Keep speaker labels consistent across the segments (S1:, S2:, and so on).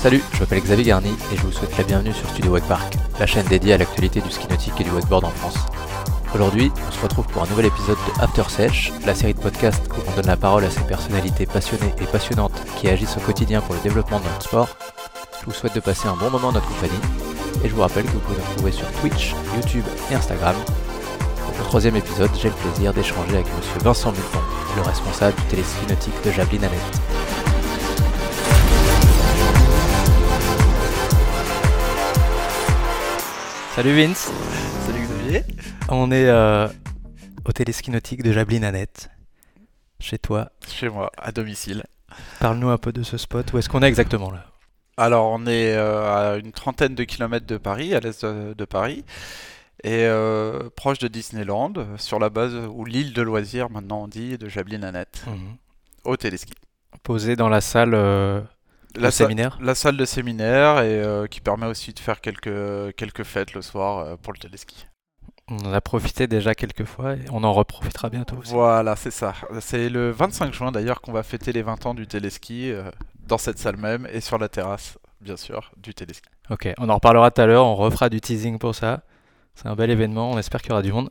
S1: Salut, je m'appelle Xavier Garny et je vous souhaite la bienvenue sur Studio Wakepark, la chaîne dédiée à l'actualité du ski nautique et du wakeboard en France. Aujourd'hui, on se retrouve pour un nouvel épisode de After Sesh, la série de podcasts où on donne la parole à ces personnalités passionnées et passionnantes qui agissent au quotidien pour le développement de notre sport. Je vous souhaite de passer un bon moment en notre compagnie et je vous rappelle que vous pouvez nous retrouver sur Twitch, YouTube et Instagram. Pour le troisième épisode, j'ai le plaisir d'échanger avec monsieur Vincent Multon, le responsable du téléski nautique de Javelin Annette. Salut Vince
S2: Salut Xavier.
S1: On est euh, au téléski nautique de Javelin Annette, chez toi.
S2: Chez moi, à domicile.
S1: Parle-nous un peu de ce spot, où est-ce qu'on est exactement là?
S2: Alors, on est euh, à une trentaine de kilomètres de Paris, à l'est de, de Paris, et euh, proche de Disneyland, sur la base, ou l'île de loisirs, maintenant on dit, de Javelin Annette, au téléski.
S1: Posé dans la salle euh,
S2: La, sa-
S1: séminaire
S2: la salle de séminaire, et euh, qui permet aussi de faire quelques, quelques fêtes le soir euh, pour le téléski.
S1: On en a profité déjà quelques fois et on en reprofitera bientôt aussi.
S2: Voilà, c'est ça. C'est le 25 juin d'ailleurs qu'on va fêter les 20 ans du téléski, euh, dans cette salle même, et sur la terrasse, bien sûr, du téléski.
S1: Ok, on en reparlera tout à l'heure, on refera du teasing pour ça. C'est un bel événement, on espère qu'il y aura du monde.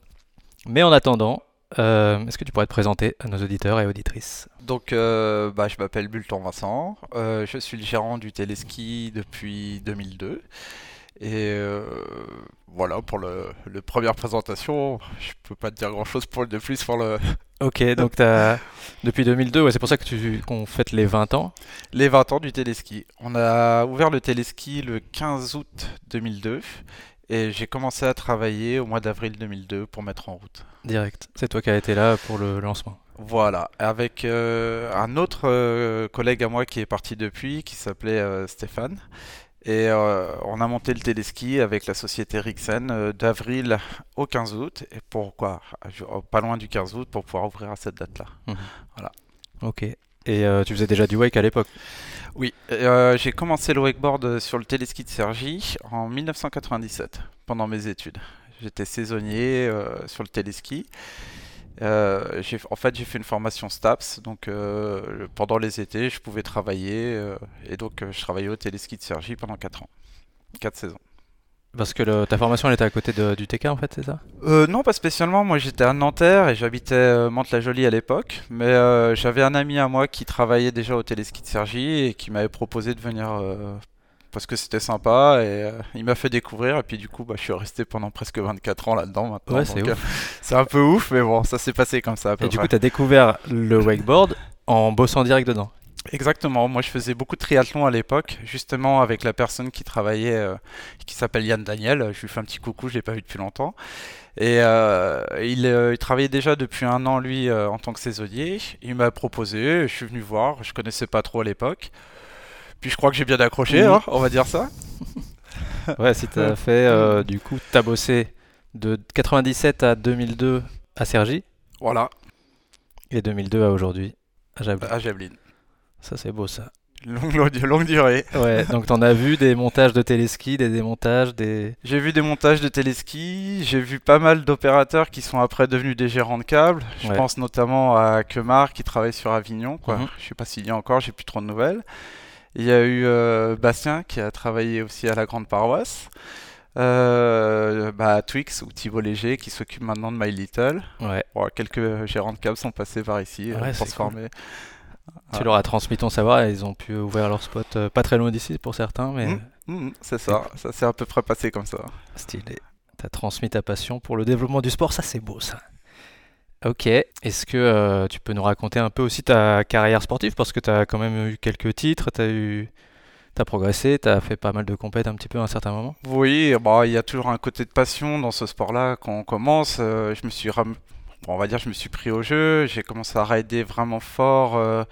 S1: Mais en attendant, euh, est-ce que tu pourrais te présenter à nos auditeurs et auditrices
S2: Donc, euh, bah, je m'appelle Bulton Vincent. Euh, je suis le gérant du téléski depuis 2002. Et voilà pour le, le première présentation. Je peux pas te dire grand chose pour, de plus pour le,
S1: Ok, donc t'as depuis 2002, ouais, c'est pour ça que tu qu'on fête les 20 ans.
S2: les 20 ans du téléski. On a ouvert le téléski le 15 août 2002 et j'ai commencé à travailler au mois d'avril 2002 pour mettre en route.
S1: Direct. C'est toi qui as été là pour le lancement.
S2: Voilà, avec euh, un autre euh, collègue à moi qui est parti depuis, qui s'appelait euh, Stéphane. Et on a monté le téléski avec la société Rixen d'avril au 15 août. Et pourquoi? Pas loin du 15 août pour pouvoir ouvrir à cette date-là.
S1: Ok. Et euh, tu faisais déjà du wake à l'époque.
S2: Oui, euh, j'ai commencé le wakeboard sur le téléski de Cergy en 1997, pendant mes études. J'étais saisonnier euh, sur le téléski. Euh, en fait, j'ai fait une formation STAPS, donc euh, pendant les étés, je pouvais travailler, euh, et donc euh, je travaillais au téléski de Cergy pendant 4 ans, 4 saisons.
S1: Parce que le- ta formation elle était à côté de- du TK en fait, c'est ça?
S2: Euh, non, pas spécialement. Moi, j'étais à Nanterre et j'habitais euh, Mantes-la-Jolie à l'époque. Mais euh, j'avais un ami à moi qui travaillait déjà au téléski de Cergy et qui m'avait proposé de venir euh, parce que c'était sympa et il m'a fait découvrir. Et puis du coup, bah, je suis resté pendant presque 24 ans là-dedans maintenant.
S1: Ouais, c'est
S2: Donc,
S1: ouf.
S2: c'est un peu ouf, mais bon, ça s'est passé comme ça. À peu
S1: Et du coup, tu as découvert le wakeboard en bossant direct dedans.
S2: Exactement. Moi, je faisais beaucoup de triathlon à l'époque, justement avec la personne qui travaillait, euh, qui s'appelle Yann Daniel. Je lui fais un petit coucou, je l'ai pas vu depuis longtemps. Et euh, il, euh, il travaillait déjà depuis un an, lui, en tant que saisonnier. Il m'a proposé, je suis venu voir. Je connaissais pas trop à l'époque. Puis je crois que j'ai bien accroché, hein, on va dire ça.
S1: Ouais, si t'as fait, du coup, t'as bossé de 97 à 2002 à Cergy
S2: Voilà,
S1: et 2002 à aujourd'hui à Javelin.
S2: à Javelin.
S1: Ça, c'est beau ça.
S2: Longue, longue, durée.
S1: Ouais, donc t'en as vu des montages de téléski, des démontages, des.
S2: J'ai vu des montages de téléski, j'ai vu pas mal d'opérateurs qui sont après devenus des gérants de câbles. Je
S1: Ouais.
S2: pense notamment à Kemar qui travaille sur Avignon. Quoi.
S1: Mhm.
S2: Je sais pas s'il y a encore, j'ai plus trop de nouvelles. Il y a eu euh, Bastien qui a travaillé aussi à la Grande Paroisse. Euh, bah, Twix ou Thibault Léger qui s'occupe maintenant de My Little.
S1: Ouais.
S2: Bon, quelques gérants de câbles sont passés par ici euh,
S1: Ouais,
S2: pour se former.
S1: Tu leur as transmis ton savoir et ils ont pu ouvrir leur spot euh, pas très loin d'ici pour certains, mais
S2: Mhm. Mhm, c'est ça, ça s'est à peu près passé comme ça.
S1: stylé. T'as transmis ta passion pour le développement du sport, ça c'est beau ça. Ok, est-ce que euh, tu peux nous raconter un peu aussi ta carrière sportive? Parce que t'as quand même eu quelques titres, t'as eu, t'as progressé, t'as fait pas mal de compètes un petit peu à un certain moment.
S2: Oui, bah, il y a toujours un côté de passion dans ce sport-là quand on commence. euh, je me suis ram- bon, on va dire, je me suis pris au jeu. J'ai commencé à rider vraiment fort. euh,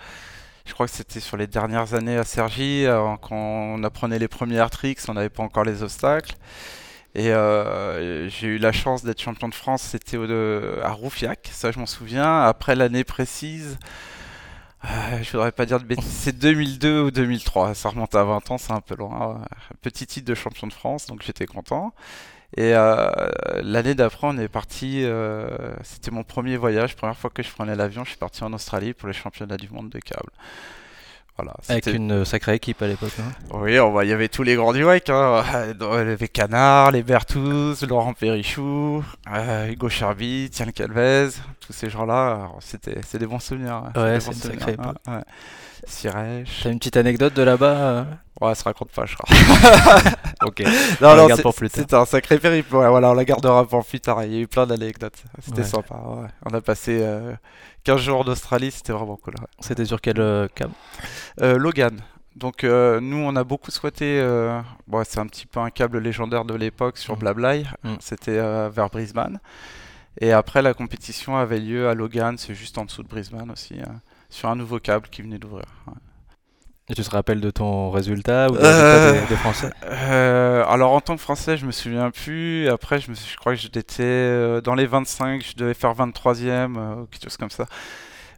S2: je crois que c'était sur les dernières années à Cergy, euh, quand on apprenait les premiers tricks, on n'avait pas encore les obstacles. Et euh, j'ai eu la chance d'être champion de France, c'était à Roufiac, ça je m'en souviens. Après l'année précise, euh, je voudrais pas dire de bêtises, c'est 2002 ou 2003, ça remonte à 20 ans, c'est un peu loin. Petit titre de champion de France, donc j'étais content. Et euh, l'année d'après, on est parti. euh, c'était mon premier voyage, première fois que je prenais l'avion. Je suis parti en Australie pour les championnats du monde de câble. Voilà,
S1: Avec une euh, sacrée équipe à l'époque. hein.
S2: Oui, on il y avait tous les grands du WEC. Hein. Il y avait Canard, les Berthouz, Laurent Périchou, euh, Hugo Charby, Tiens Calvez, tous ces gens-là. C'était c'est des bons souvenirs. hein.
S1: Ouais, c'est une sacrée
S2: hein.
S1: époque.
S2: Ouais. Sirèche.
S1: T'as une petite anecdote de là-bas euh
S2: Ouais, ça raconte pas, je crois.
S1: Ok.
S2: Non,
S1: On
S2: non,
S1: pour plus tard.
S2: C'était un sacré périple. Ouais, voilà, on la gardera pour plus tard. Il y a eu plein d'anecdotes. C'était
S1: Ouais.
S2: sympa. ouais. On a passé euh, 15 jours d'Australie, c'était vraiment cool.
S1: C'était sur quel euh, câble
S2: Euh, Logan. Donc euh, nous on a beaucoup souhaité, euh, bon, c'est un petit peu un câble légendaire de l'époque sur
S1: Mm.
S2: Blablay,
S1: Mm.
S2: c'était euh, vers Brisbane. Et après la compétition avait lieu à Logan, c'est juste en dessous de Brisbane aussi, euh, sur un nouveau câble qui venait d'ouvrir. ouais.
S1: Et tu te rappelles de ton résultat ou de
S2: Euh,
S1: résultat des, des Français
S2: Euh, alors en tant que Français je me souviens plus, après je, me suis- je crois que j'étais dans les 25, je devais faire 23e, euh, ou quelque chose comme ça.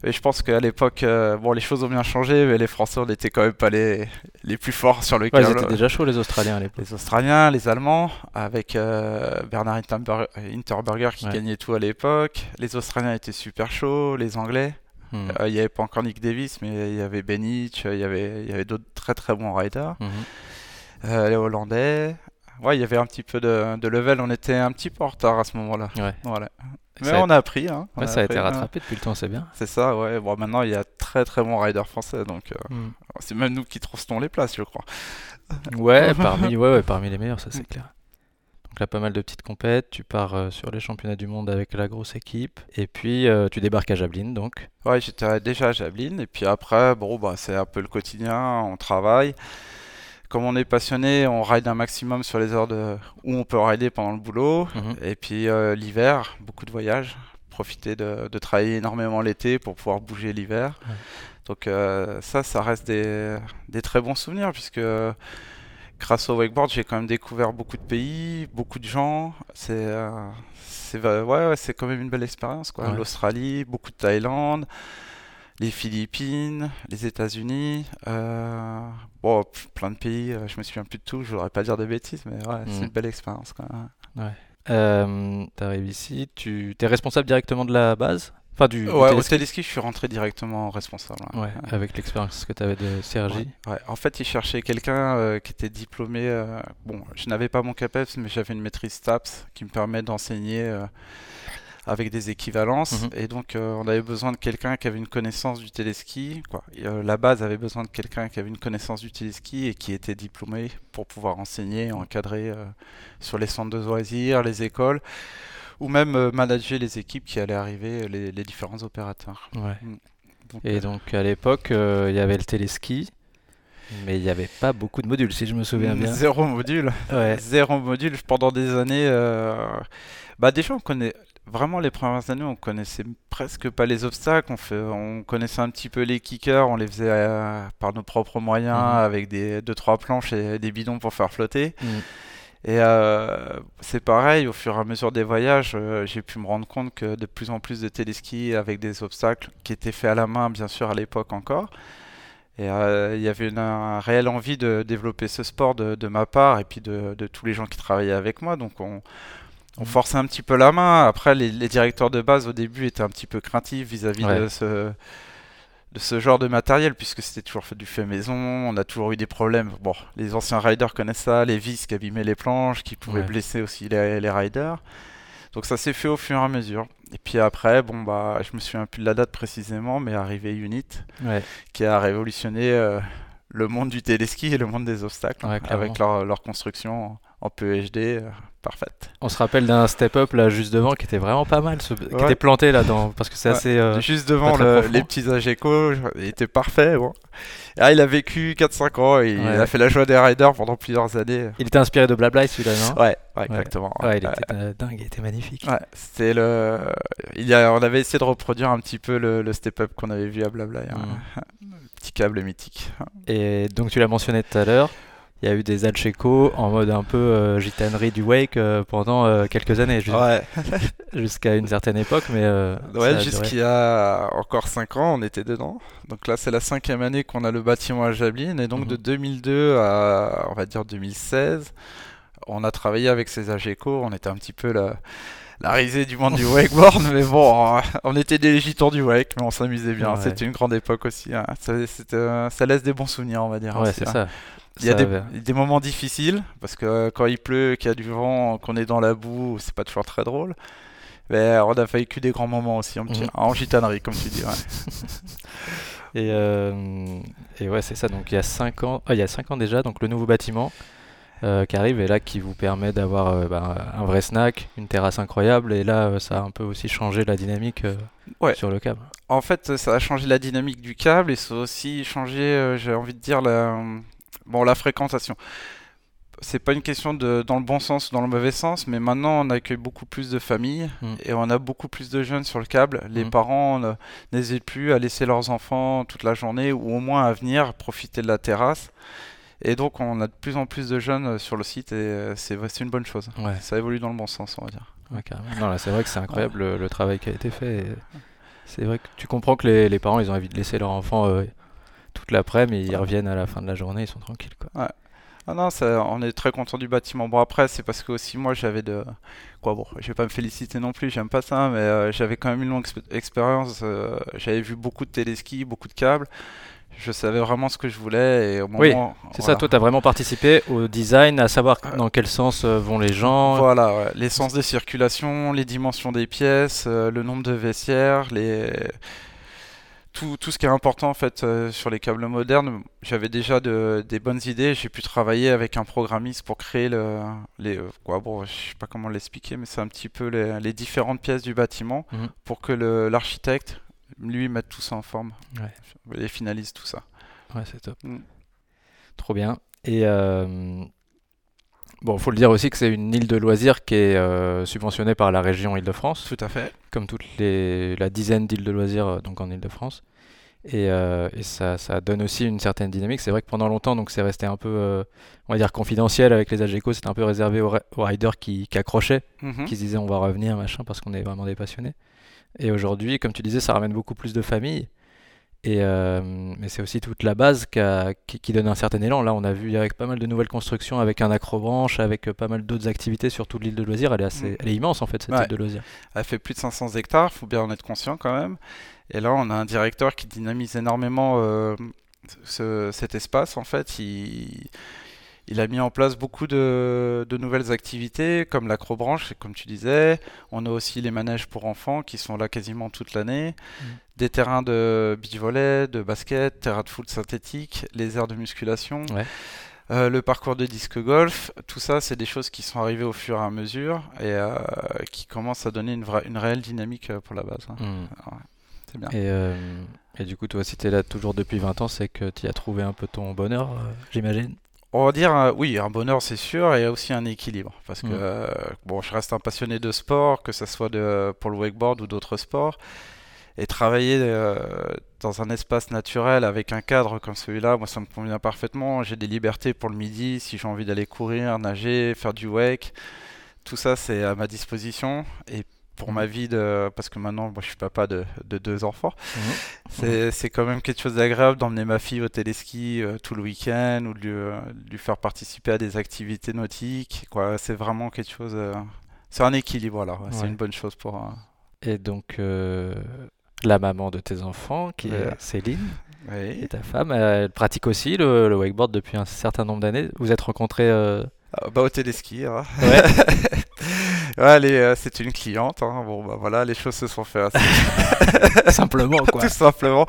S2: Et je pense qu'à l'époque, euh, bon les choses ont bien changé, mais les Français on n'était quand même pas les, les plus forts sur le
S1: Ouais, ils étaient déjà chauds les Australiens à l'époque.
S2: les Australiens, les Allemands, avec euh, Bernard Hinterberger, qui
S1: Ouais.
S2: gagnait tout à l'époque. Les Australiens étaient super chauds, les Anglais.
S1: Hmm.
S2: Euh, Il n'y avait pas encore Nick Davis, mais il y avait Benich, il y avait, y avait d'autres très très bons riders. Euh, les Hollandais. Ouais, il y avait un petit peu de, de level, on était un petit peu en retard à ce moment-là.
S1: Ouais.
S2: Voilà. Mais on a appris. Hein. on
S1: Ouais, ça a
S2: appris,
S1: été
S2: hein.
S1: rattrapé depuis le temps, c'est bien.
S2: C'est ça, ouais. Bon, maintenant, il y a très très bons riders français, donc euh,
S1: Hmm.
S2: c'est même nous qui trouvons les places, je crois.
S1: Ouais, parmi, ouais, ouais, parmi les meilleurs, ça c'est clair. Donc là, pas mal de petites compètes. Tu pars euh, sur les championnats du monde avec la grosse équipe. Et puis, euh, tu débarques à Jablin, donc.
S2: Ouais, j'étais déjà à Jablin et puis après, bon, bah, c'est un peu le quotidien, on travaille. Comme on est passionné, on ride un maximum sur les heures de... où on peut rider pendant le boulot.
S1: Mhm.
S2: Et puis euh, l'hiver, beaucoup de voyages. Profiter de, de travailler énormément l'été pour pouvoir bouger l'hiver.
S1: Ouais.
S2: Donc euh, ça, ça reste des, des très bons souvenirs puisque grâce au wakeboard, j'ai quand même découvert beaucoup de pays, beaucoup de gens. C'est euh, va- ouais, ouais, quand même une belle expérience. quoi.
S1: Ouais.
S2: L'Australie, beaucoup de Thaïlande, les Philippines, les États-Unis. euh, bon, plein de pays. euh, Je me souviens plus de tout. Je voudrais pas dire de bêtises, mais ouais, c'est une belle expérience. Quoi.
S1: Euh, T'arrives ici, tu es responsable directement de la base? Enfin, du, du
S2: Ouais, au
S1: téléski?
S2: je suis rentré directement responsable. ouais.
S1: Ouais, avec l'expérience que tu avais de Sergi.
S2: Ouais, ouais. En fait, il cherchait quelqu'un euh, qui était diplômé. euh, Bon, je n'avais pas mon CAPES, mais j'avais une maîtrise STAPS qui me permet d'enseigner euh, avec des équivalences.
S1: Mhm.
S2: Et donc, euh, on avait besoin de quelqu'un qui avait une connaissance du téléski. Quoi. Et, euh, la base avait besoin de quelqu'un qui avait une connaissance du téléski et qui était diplômé pour pouvoir enseigner, encadrer euh, sur les centres de loisirs, les écoles, ou même manager les équipes qui allaient arriver, les, les différents opérateurs.
S1: Ouais.
S2: Donc,
S1: Et donc, à l'époque, il y avait le téléski, mais il n'y avait pas beaucoup de modules, si je me souviens bien.
S2: Zéro module.
S1: Ouais.
S2: Zéro module pendant des années. euh, Bah déjà on connaît vraiment les premières années on connaissait presque pas les obstacles. On fait, on connaissait un petit peu les kickers. On les faisait euh, par nos propres moyens
S1: Mhm.
S2: avec des deux trois planches et des bidons pour faire flotter.
S1: Mm.
S2: Et euh, c'est pareil au fur et à mesure des voyages. euh, J'ai pu me rendre compte que de plus en plus de téléskis avec des obstacles qui étaient faits à la main bien sûr à l'époque encore. Et euh, il y avait une, un réelle envie de développer ce sport de, de ma part et puis de, de tous les gens qui travaillaient avec moi. Donc on, on
S1: Mhm.
S2: forçait un petit peu la main. Après, les, les directeurs de base au début étaient un petit peu craintifs vis-à-vis
S1: Ouais.
S2: de ce de ce genre de matériel puisque c'était toujours fait du fait maison, on a toujours eu des problèmes. Bon, les anciens riders connaissent ça, les vis qui abîmaient les planches, qui pouvaient
S1: Ouais.
S2: blesser aussi les, les riders. Donc ça s'est fait au fur et à mesure. Et puis après, bon bah, je me souviens plus de la date précisément, mais arrivé Unit,
S1: Ouais.
S2: qui a révolutionné euh, le monde du téléski et le monde des obstacles
S1: Ouais,
S2: avec leur, leur construction en, en PEHD euh, parfaite.
S1: On se rappelle d'un step-up là juste devant qui était vraiment pas mal, ce- qui était planté là dans, parce que c'est
S2: Ouais.
S1: assez. euh,
S2: Juste devant le-
S1: profond.
S2: les petits Ageco, il était parfait. Bon. Ah, il a vécu 4-5 ans, et il a fait la joie des riders pendant plusieurs années.
S1: Il était inspiré de Blabla celui-là, non?
S2: Ouais, ouais, exactement.
S1: Ouais, il était euh, dingue, il était magnifique.
S2: C'était le. Il y a... On avait essayé de reproduire un petit peu le, le step-up qu'on avait vu à Blabla. hein.
S1: Mm.
S2: Petit câble mythique.
S1: Et donc tu l'as mentionné tout à l'heure, il y a eu des Alcheco en mode un peu euh, gitanerie du wake euh, pendant euh, quelques années, ju-
S2: Ouais,
S1: jusqu'à une certaine époque, mais
S2: ouais jusqu'il y a encore 5 ans, on était dedans. Donc là, c'est la cinquième année qu'on a le bâtiment à Jablin. Et donc
S1: Mhm.
S2: de 2002 à, on va dire, 2016, on a travaillé avec ces Ageco. On était un petit peu la, la risée du monde du wakeboard, mais bon, on était des gitans du wake, mais on s'amusait bien.
S1: Ouais.
S2: C'était une grande époque aussi. hein. Ça, ça laisse des bons souvenirs, on va dire.
S1: Ouais,
S2: aussi,
S1: c'est
S2: hein.
S1: ça.
S2: Il y a des,
S1: euh,
S2: des moments difficiles, parce que euh, quand il pleut, qu'il y a du vent, qu'on est dans la boue, c'est pas toujours très drôle. Mais on a vécu des grands moments aussi en, petit-
S1: Mhm.
S2: en gitanerie, comme tu dis. ouais.
S1: Et, euh, et ouais, c'est ça. Donc il y a 5 ans, ah, il y a cinq ans déjà, donc le nouveau bâtiment euh, qui arrive et là qui vous permet d'avoir euh, bah, un vrai snack, une terrasse incroyable. Et là, euh, ça a un peu aussi changé la dynamique euh,
S2: Ouais.
S1: sur le câble.
S2: En fait, ça a changé la dynamique du câble et ça a aussi changé, euh, j'ai envie de dire, la, bon, la fréquentation. C'est pas une question de dans le bon sens ou dans le mauvais sens, mais maintenant on accueille beaucoup plus de familles
S1: Mm.
S2: et on a beaucoup plus de jeunes sur le câble. Les
S1: Mm.
S2: parents n'hésitent plus à laisser leurs enfants toute la journée ou au moins à venir profiter de la terrasse. Et donc on a de plus en plus de jeunes sur le site et euh, c'est une bonne chose.
S1: Ouais,
S2: Ça évolue dans le bon sens, on va dire.
S1: ouais, c'est vrai que c'est incroyable le, le travail qui a été fait. et C'est vrai que tu comprends que les, les parents, ils ont envie de laisser leur enfant euh, toute l'après-midi, mais ils reviennent à la fin de la journée, ils sont tranquilles. Quoi.
S2: Ah non, ça, on est très content du bâtiment. Bon après, c'est parce que aussi moi j'avais de quoi bon, je vais pas me féliciter non plus, j'aime pas ça, mais euh, j'avais quand même une longue exp- expérience. euh, j'avais vu beaucoup de téléskis, beaucoup de câbles. Je savais vraiment ce que je voulais et au moment
S1: Oui, C'est ça, toi, tu as vraiment participé au design, à savoir
S2: Euh,
S1: dans quel sens vont les gens.
S2: Voilà, ouais. l'essence des circulations, les dimensions des pièces, le nombre de vestiaires, les... tout, tout ce qui est important en fait euh, sur les câbles modernes. J'avais déjà de- des bonnes idées. J'ai pu travailler avec un programmiste pour créer le, les, euh, quoi, bon, je sais pas comment l'expliquer, mais c'est un petit peu les, les différentes pièces du bâtiment
S1: Mhm.
S2: pour que l'architecte lui mette tout ça en forme
S1: Ouais.
S2: et finalise tout ça.
S1: Ouais, c'est top.
S2: Mm.
S1: Trop bien. Et euh, bon, faut le dire aussi que c'est une île de loisirs qui est euh, subventionnée par la région Île-de-France,
S2: Tout à fait.
S1: comme toute les, la dizaine d'îles de loisirs euh, donc en Île-de-France. Et, euh, et ça, ça donne aussi une certaine dynamique. C'est vrai que pendant longtemps, donc c'est resté un peu, euh, on va dire, confidentiel avec les AGECO. C'était un peu réservé aux, ri- aux riders qui, qui accrochaient,
S2: Mhm.
S1: qui se disaient on va revenir, machin, parce qu'on est vraiment des passionnés. Et aujourd'hui, comme tu disais, ça ramène beaucoup plus de familles. Et euh, mais c'est aussi toute la base qui, a- qui, qui donne un certain élan. Là, on a vu avec pas mal de nouvelles constructions, avec un acrobranche, avec euh, pas mal d'autres activités sur toute l'île de loisirs. Elle est assez,
S2: Mm.
S1: elle est immense en fait cette
S2: Ouais.
S1: île de loisirs.
S2: Elle fait plus de 500 hectares, faut bien en être conscient quand même. Et là, on a un directeur qui dynamise énormément euh, ce- cet espace. En fait, il, il a mis en place beaucoup de, de nouvelles activités, comme l'acrobranche, comme tu disais. On a aussi les manèges pour enfants qui sont là quasiment toute l'année.
S1: Mm.
S2: Des terrains de volley, de basket, terrain de foot synthétique, les aires de musculation.
S1: Ouais.
S2: Euh, le parcours de disque golf, tout ça, c'est des choses qui sont arrivées au fur et à mesure et euh, qui commencent à donner une, vraie, une réelle dynamique euh, pour la base. hein.
S1: Mm.
S2: Ouais, c'est bien.
S1: Et, euh, et du coup, toi, si tu es là toujours depuis 20 ans, c'est que tu as trouvé un peu ton bonheur, j'imagine?
S2: On va dire, euh, oui, un bonheur, c'est sûr, et aussi un équilibre. Parce que,
S1: Mm.
S2: euh, bon, je reste un passionné de sport, que ce soit de, pour le wakeboard ou d'autres sports. Et travailler euh, dans un espace naturel avec un cadre comme celui-là, moi, ça me convient parfaitement. J'ai des libertés pour le midi, si j'ai envie d'aller courir, nager, faire du wake. Tout ça, c'est à ma disposition. Et pour ma vie, de, parce que maintenant, moi, je suis papa de, de deux enfants, c'est c'est quand même quelque chose d'agréable d'emmener ma fille au téléski euh, tout le week-end ou de lui, euh, de lui faire participer à des activités nautiques. Quoi. C'est vraiment quelque chose. euh, c'est un équilibre, là. ouais, C'est une bonne chose pour. euh,
S1: Et donc, la maman de tes enfants, qui
S2: Ouais.
S1: est Céline,
S2: oui.
S1: et ta femme, elle pratique aussi le, le wakeboard depuis un certain nombre d'années. Vous êtes rencontrés
S2: Ah, bah, au téléski. hein.
S1: Ouais.
S2: Est, euh, c'est une cliente. hein. Bon, bah voilà, les choses se sont faites assez
S1: simplement, quoi.
S2: tout simplement.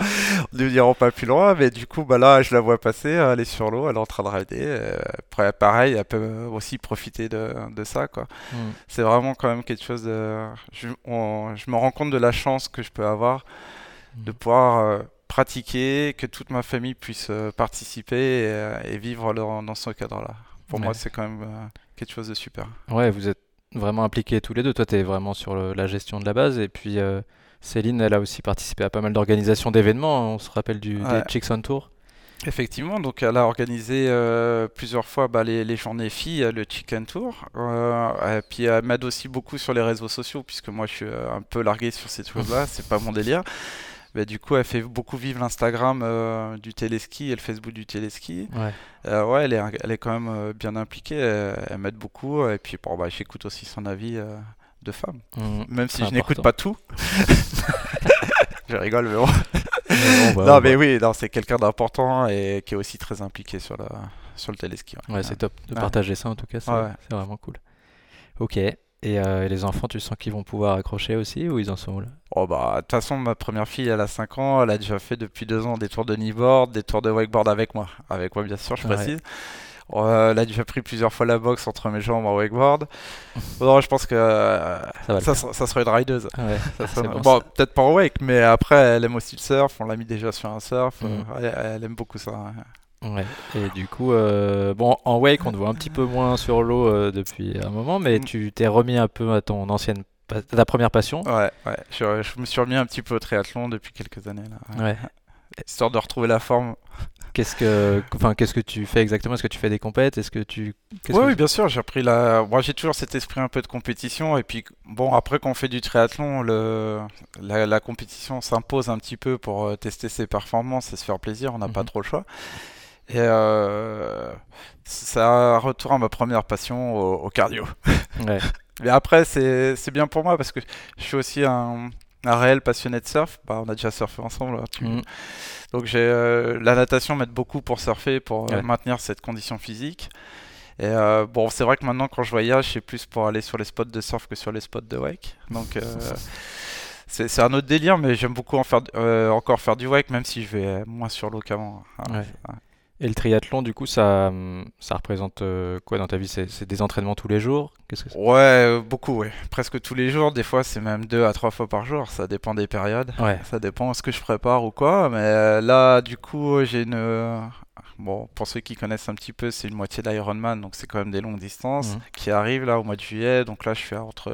S2: Nous n'irons pas plus loin, mais du coup, bah là, je la vois passer, elle est sur l'eau, elle est en train de rider. euh, Après, pareil, elle peut aussi profiter de, de ça, quoi.
S1: Mm.
S2: C'est vraiment quand même quelque chose de... Je, on- je me rends compte de la chance que je peux avoir de
S1: Mm.
S2: pouvoir euh, pratiquer, que toute ma famille puisse euh, participer et, euh, et vivre dans, dans ce cadre-là. Pour moi, c'est quand même euh, quelque chose de super.
S1: Ouais, vous êtes vraiment impliqués tous les deux. Toi, tu es vraiment sur le- la gestion de la base. Et puis, euh, Céline, elle a aussi participé à pas mal d'organisations d'événements. On se rappelle du,
S2: Ouais.
S1: des Chicks on Tour.
S2: Effectivement, donc elle a organisé euh, plusieurs fois bah, les, les journées filles, le Chicken Tour. Euh, et puis elle m'aide aussi beaucoup sur les réseaux sociaux, puisque moi je suis un peu largué sur ces choses-là, c'est pas mon délire. Mais du coup, elle fait beaucoup vivre l'Instagram euh, du téléski et le Facebook du téléski.
S1: Ouais.
S2: Euh, ouais, elle est, elle est quand même euh, bien impliquée, elle, elle m'aide beaucoup. Et puis bon, bah, j'écoute aussi son avis euh, de femme.
S1: Mhm.
S2: Même si je n'écoute pas tout. je rigole, mais bon.
S1: Mais bon, bah,
S2: non,
S1: on
S2: mais oui, non, c'est quelqu'un d'important et qui est aussi très impliqué sur, la, sur le téléski. ouais.
S1: Ouais, c'est top de partager ça en tout cas, c'est vraiment cool. Ok. Et, euh, et les enfants, tu sens qu'ils vont pouvoir accrocher aussi ou ils en sont où là?
S2: Oh bah, de toute façon, ma première fille, elle a 5 ans, elle a déjà fait depuis 2 ans des tours de kneeboard, des tours de wakeboard avec moi. Avec moi, bien sûr, je
S1: Ouais.
S2: précise. Euh, elle a déjà pris plusieurs fois la boxe entre mes jambes en wakeboard. Non, je pense que euh,
S1: Ça
S2: ça, ça sera une rideuse.
S1: Ah ouais,
S2: Ça
S1: c'est
S2: sera-
S1: bon,
S2: peut-être pas en wake, mais après, elle aime aussi le surf. On l'a mis déjà sur un surf.
S1: Mhm.
S2: euh, elle, elle aime beaucoup ça. Ouais.
S1: Et du coup, euh, bon, en wake, on te voit un petit peu moins sur l'eau euh, depuis un moment, mais
S2: Mm.
S1: tu t'es remis un peu à ton ancienne, pa- ta première passion.
S2: Ouais, ouais. Je, je me suis remis un petit peu au triathlon depuis quelques années. Là, ouais. Histoire de retrouver la forme.
S1: Qu'est-ce que, enfin, qu'est-ce que tu fais exactement? Est-ce que tu fais des compètes? Est-ce que tu, qu'est-ce
S2: Oui,
S1: que-
S2: oui, bien sûr, j'ai pris la. Moi, j'ai toujours cet esprit un peu de compétition. Et puis, bon, après, quand on fait du triathlon, le... la, la compétition s'impose un petit peu pour euh, tester ses performances et se faire plaisir. On n'a pas
S1: Mhm.
S2: trop le choix. Et euh, ça retourne à ma première passion au, au cardio.
S1: Ouais.
S2: Mais après, c'est bien pour moi parce que je suis aussi un, un réel passionné de surf. Bah, on a déjà surfé ensemble. tu-
S1: Mhm.
S2: donc j'ai euh, la natation m'aide beaucoup pour surfer, pour euh,
S1: Ouais.
S2: maintenir cette condition physique. Et euh, bon, c'est vrai que maintenant quand je voyage, c'est plus pour aller sur les spots de surf que sur les spots de wake. Donc euh, c'est c'est un autre délire, mais j'aime beaucoup en faire, euh, encore faire du wake, même si je vais moins sur l'eau qu'avant. hein.
S1: Ouais. Et le triathlon, du coup, ça, ça représente euh, quoi dans ta vie? C'est des entraînements tous les jours? Qu'est-ce que c'est?
S2: Ouais, euh, beaucoup, ouais. Presque tous les jours. Des fois, c'est même deux à trois fois par jour. Ça dépend des périodes.
S1: Ouais.
S2: Ça dépend ce que je prépare ou quoi. Mais euh, là, du coup, j'ai une. Bon, pour ceux qui connaissent un petit peu, c'est une moitié d'Ironman, donc c'est quand même des longues distances
S1: Mhm.
S2: qui arrivent là au mois de juillet. Donc là, je fais entre.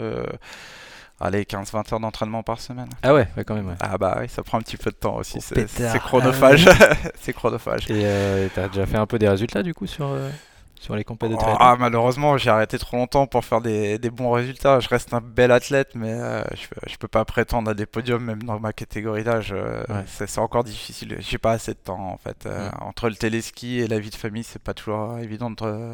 S2: Allez, 15-20 heures d'entraînement par semaine.
S1: Ah ouais, ouais, quand même. Ouais.
S2: Ah bah oui, ça prend un petit peu de temps aussi.
S1: Oh,
S2: C'est chronophage. c'est chronophage.
S1: Et euh, t'as déjà fait un peu des résultats du coup sur, euh, sur les compètes de
S2: Oh,
S1: triathlon
S2: ah, malheureusement, j'ai arrêté trop longtemps pour faire des, des bons résultats. Je reste un bel athlète, mais euh, je, je peux pas prétendre à des podiums, même dans ma catégorie d'âge. euh,
S1: Ouais.
S2: c'est encore difficile. J'ai pas assez de temps, en fait.
S1: Mm.
S2: Entre le téléski et la vie de famille, c'est pas toujours évident de.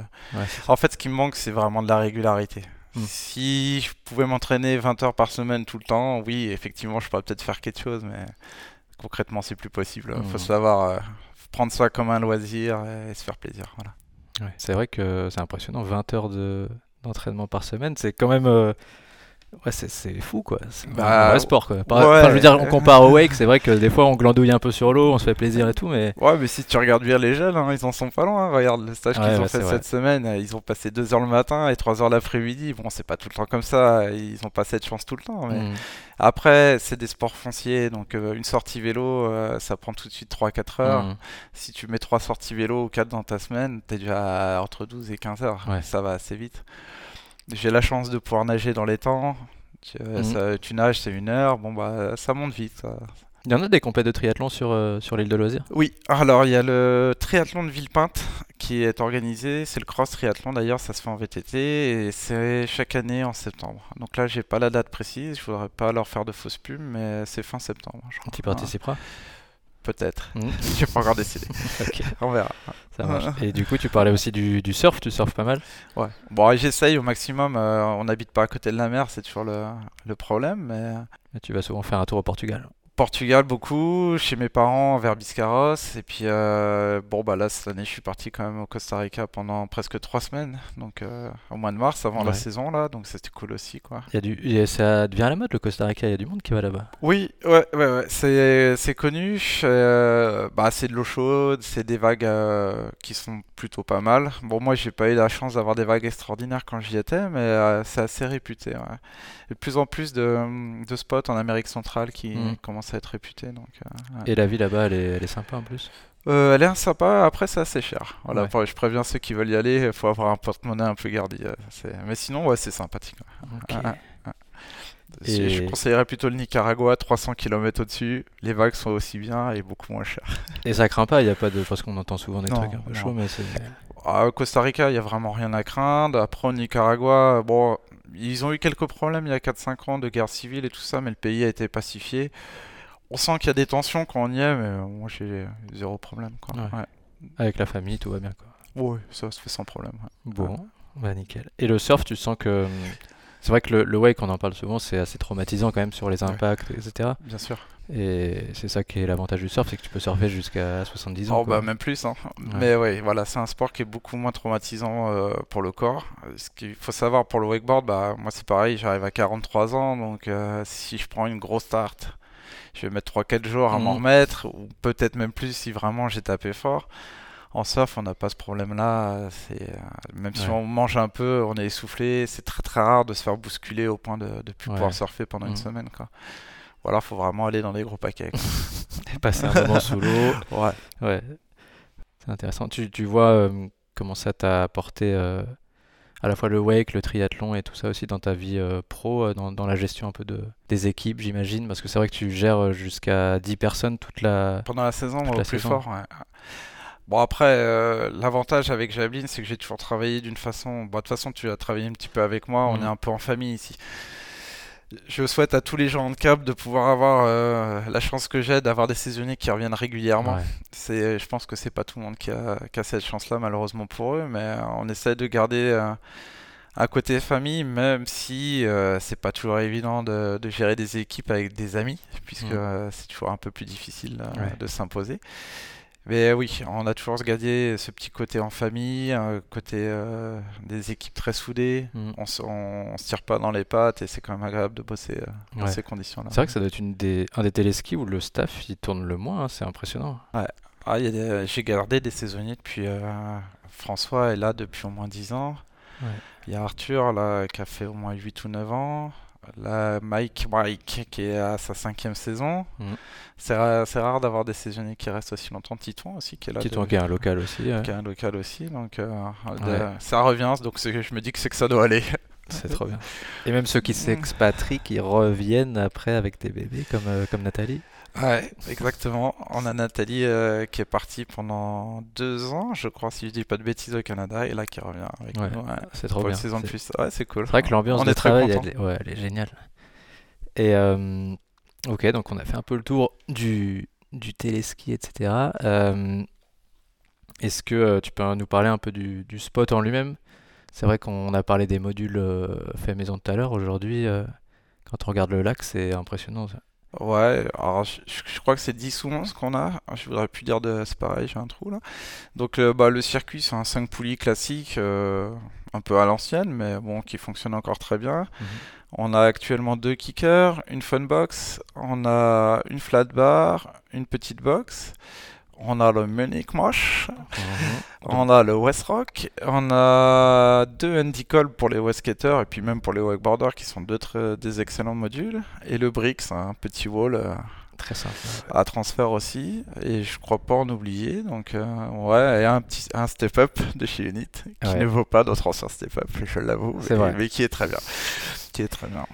S2: En fait, ce qui me manque, c'est vraiment de la régularité.
S1: Mm.
S2: Si je pouvais m'entraîner 20 heures par semaine tout le temps, oui, effectivement, je pourrais peut-être faire quelque chose, mais concrètement, c'est plus possible.
S1: Mm.
S2: Faut savoir euh, prendre ça comme un loisir et se faire plaisir. Voilà.
S1: ouais. C'est vrai que c'est impressionnant, 20 heures de, d'entraînement par semaine, c'est quand même... euh, Ouais, c'est, c'est fou quoi. C'est
S2: Bah,
S1: un vrai sport quoi. Par-
S2: ouais.
S1: enfin, je veux dire, on compare au wake, c'est vrai que des fois on glandouille un peu sur l'eau, on se fait plaisir et tout, mais
S2: Ouais, mais si tu regardes bien les jeunes, hein, ils en sont pas loin. hein. Regarde le stage
S1: Ouais,
S2: qu'ils ont fait cette semaine. euh, Ils ont passé 2 heures le matin et 3 heures l'après-midi. Bon, c'est pas tout le temps comme ça. Ils ont pas cette chance tout le temps. Mais
S1: Mm.
S2: après, c'est des sports fonciers. Donc, euh, une sortie vélo, euh, ça prend tout de suite 3-4 heures.
S1: Mm.
S2: Si tu mets 3 sorties vélo ou 4 dans ta semaine, t'es déjà à entre 12 et 15 heures.
S1: Ouais.
S2: Ça va assez vite. J'ai la chance de pouvoir nager dans les temps. Tu,
S1: Mhm.
S2: ça- tu nages, c'est une heure. Bon, bah, ça monte vite. ça.
S1: Il y en a des compètes de triathlon sur, euh, sur l'île de loisirs?
S2: Oui, alors il y a le triathlon de Villepinte qui est organisé, c'est le cross triathlon d'ailleurs, ça se fait en VTT et c'est chaque année en septembre. Donc là, j'ai pas la date précise, je voudrais pas leur faire de fausses pubs, mais c'est fin septembre, je crois.
S1: Tu participeras
S2: Peut-être.
S1: Mhm.
S2: J'ai pas encore décidé.
S1: Ok,
S2: On verra.
S1: ça marche. Et du coup, tu parlais aussi du, du surf, tu surfes pas mal
S2: Ouais. Bon, j'essaye au maximum. euh, on n'habite pas à côté de la mer, c'est toujours le, le problème, mais
S1: Et Tu vas souvent faire un tour au Portugal.
S2: Portugal beaucoup, chez mes parents vers Biscarros et puis euh, bon bah là cette année je suis parti quand même au Costa Rica pendant presque trois semaines donc euh, au mois de mars avant la saison là donc c'était cool aussi quoi.
S1: Y a du, ça devient à la mode le Costa Rica, il y a du monde qui va là-bas.
S2: Oui ouais ouais, ouais. c'est c'est connu euh, bah c'est de l'eau chaude c'est des vagues qui sont plutôt pas mal bon moi j'ai pas eu la chance d'avoir des vagues extraordinaires quand j'y étais mais c'est assez réputé ouais. de plus en plus de, de spots en Amérique centrale qui
S1: Mm.
S2: commencent à être réputés donc euh, ouais.
S1: Et la vie là-bas, elle est, elle est sympa en plus?
S2: Euh, elle est sympa, après c'est assez cher. Voilà,
S1: Ouais.
S2: pour- je préviens ceux qui veulent y aller, il faut avoir un porte-monnaie un peu gardi. euh, Mais sinon, ouais, c'est sympathique. Ah, ah, Je-
S1: Et-
S2: Je conseillerais plutôt le Nicaragua, 300 km au-dessus. Les vagues sont aussi bien et beaucoup moins chères.
S1: Et ça craint pas, il y a pas de. Parce qu'on entend souvent des
S2: Non,
S1: trucs un peu chauds, mais c'est.
S2: À Costa Rica, il n'y a vraiment rien à craindre. Après, au Nicaragua, bon, ils ont eu quelques problèmes il y a 4-5 ans de guerre civile et tout ça, mais le pays a été pacifié. On sent qu'il y a des tensions quand on y est, mais euh, moi j'ai zéro problème. Quoi.
S1: Ouais.
S2: Ouais.
S1: Avec la famille, tout va bien quoi.
S2: Ouais, ça se fait sans problème. ouais.
S1: Bon, bah nickel. Et le surf, tu sens que hum, C'est vrai que le, le wake, on en parle souvent, c'est assez traumatisant quand même sur les impacts, etc.
S2: Bien sûr.
S1: Et c'est ça qui est l'avantage du surf, c'est que tu peux surfer jusqu'à 70 ans.
S2: Oh,
S1: quoi.
S2: bah, même plus. Hein. Mais oui, voilà, c'est un sport qui est beaucoup moins traumatisant euh, pour le corps. Ce qu'il faut savoir pour le wakeboard, bah, moi c'est pareil, j'arrive à 43 ans, donc euh, si je prends une grosse start, je vais mettre 3-4 jours à m'en
S1: Mhm.
S2: remettre, ou peut-être même plus si vraiment j'ai tapé fort. En surf, on n'a pas ce problème-là. C'est euh, même si on mange un peu, on est essoufflé. C'est très très rare de se faire bousculer au point de ne plus
S1: Ouais.
S2: pouvoir surfer pendant une
S1: Mhm.
S2: semaine. Quoi. Ou alors, faut vraiment aller dans des gros paquets. quoi.
S1: Passer un moment sous l'eau.
S2: Ouais.
S1: Ouais, c'est intéressant. Tu, tu vois euh, comment ça t'a apporté euh, à la fois le wake, le triathlon et tout ça aussi dans ta vie euh, pro, euh, dans, dans la gestion un peu de, des équipes, j'imagine, parce que c'est vrai que tu gères euh, jusqu'à 10 personnes toute la...
S2: Pendant la saison, au
S1: la
S2: plus
S1: saison.
S2: fort. ouais. Bon, après, euh, l'avantage avec Javelin, c'est que j'ai toujours travaillé d'une façon. Bon, de toute façon, tu as travaillé un petit peu avec moi, on
S1: Mhm.
S2: est un peu en famille ici. Je souhaite à tous les gens handicap de pouvoir avoir euh, la chance que j'ai d'avoir des saisonniers qui reviennent régulièrement.
S1: Ouais.
S2: C'est, je pense que c'est pas tout le monde qui a, qui a cette chance-là, malheureusement pour eux, mais euh, on essaie de garder euh, un côté famille, même si euh, c'est pas toujours évident de, de gérer des équipes avec des amis, puisque
S1: Mhm.
S2: euh, c'est toujours un peu plus difficile
S1: Ouais.
S2: de s'imposer. Mais oui, on a toujours gardé ce petit côté en famille, côté euh, des équipes très soudées.
S1: Mhm.
S2: On, se- on, on se tire pas dans les pattes et c'est quand même agréable de bosser euh, dans
S1: Ouais.
S2: ces conditions-là.
S1: C'est vrai que ça doit être une des, un des téléskis où le staff il tourne le moins, hein, c'est impressionnant.
S2: Ah, il y a des- J'ai gardé des saisonniers depuis. euh, François est là depuis au moins 10 ans.
S1: Ouais.
S2: Il y a Arthur là, qui a fait au moins 8 ou 9 ans. Là, Mike, Mike qui est à sa cinquième saison.
S1: Mhm.
S2: C'est ra- c'est rare d'avoir des saisonniers qui restent aussi longtemps. Titouan aussi qui est là.
S1: Qui
S2: de-
S1: tourne, qui est un local aussi. ouais.
S2: qui est un local aussi. Donc euh, de-
S1: Ouais.
S2: ça revient. Donc c'est- je me dis que c'est que ça doit aller.
S1: C'est trop bien. Et même ceux qui s'expatrient, qui reviennent après avec des bébés, comme, euh, comme Nathalie.
S2: Ouais, exactement. On a Nathalie euh, qui est partie pendant deux ans, je crois, si je dis pas de bêtises, au Canada, et là qui revient avec
S1: Ouais,
S2: nous. ouais,
S1: C'est trop
S2: pour
S1: bien.
S2: une saison de
S1: C'est-
S2: plus. Ouais, c'est cool.
S1: C'est vrai que l'ambiance de travail, elle, est- ouais, elle est géniale. Et euh, ok, donc on a fait un peu le tour du, du téléski, etc. Euh, Est-ce que tu peux nous parler un peu du, du spot en lui-même? C'est vrai qu'on a parlé des modules faits maison tout à l'heure. Aujourd'hui, quand on regarde le lac, c'est impressionnant. ça.
S2: Ouais, alors je, crois que c'est 10 ou 11 qu'on a. Je voudrais plus dire de. C'est pareil, j'ai un trou là. Donc euh, bah, le circuit, c'est un 5 poulies classique, euh, un peu à l'ancienne, mais bon, qui fonctionne encore très bien.
S1: Mhm.
S2: On a actuellement deux kickers, une fun box, on a une flat bar, une petite box. On a le Munich Mosh, on a le West Rock, on a deux Call pour les West Skaters et puis même pour les wakeboarders qui sont deux très- des excellents modules. Et le Brix, un petit wall euh,
S1: Très simple.
S2: à transfert aussi. Et je crois pas en oublier. Donc euh, ouais, et un petit un step up de chez Unit qui
S1: Ouais.
S2: ne vaut pas d'autre ancien step up, je l'avoue, mais, mais qui est très bien. Qui est très bien.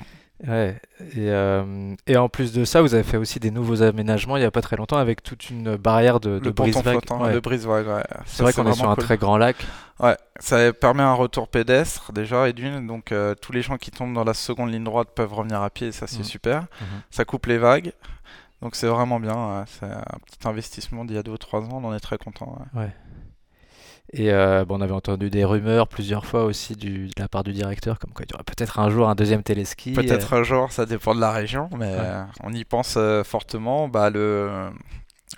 S1: Ouais. Et, euh, et en plus de ça, vous avez fait aussi des nouveaux aménagements il n'y a pas très longtemps avec toute une barrière de, brise-vague.
S2: flottant,
S1: Ouais.
S2: ouais.
S1: C'est vrai qu'on est sur un très grand lac.
S2: Ouais, ça permet un retour pédestre déjà et d'une, donc euh, tous les gens qui tombent dans la seconde ligne droite peuvent revenir à pied et ça c'est
S1: Mhm.
S2: super.
S1: Mhm.
S2: Ça coupe les vagues, donc c'est vraiment bien. ouais. C'est un petit investissement d'il y a 2 ou 3 ans, on en est très content. ouais.
S1: Et euh, bon, on avait entendu des rumeurs plusieurs fois aussi du, de la part du directeur, comme quoi il y aurait peut-être un jour un deuxième téléski.
S2: Peut-être un jour, ça dépend de la région, mais
S1: Ouais.
S2: euh, on y pense euh, fortement. Bah, le,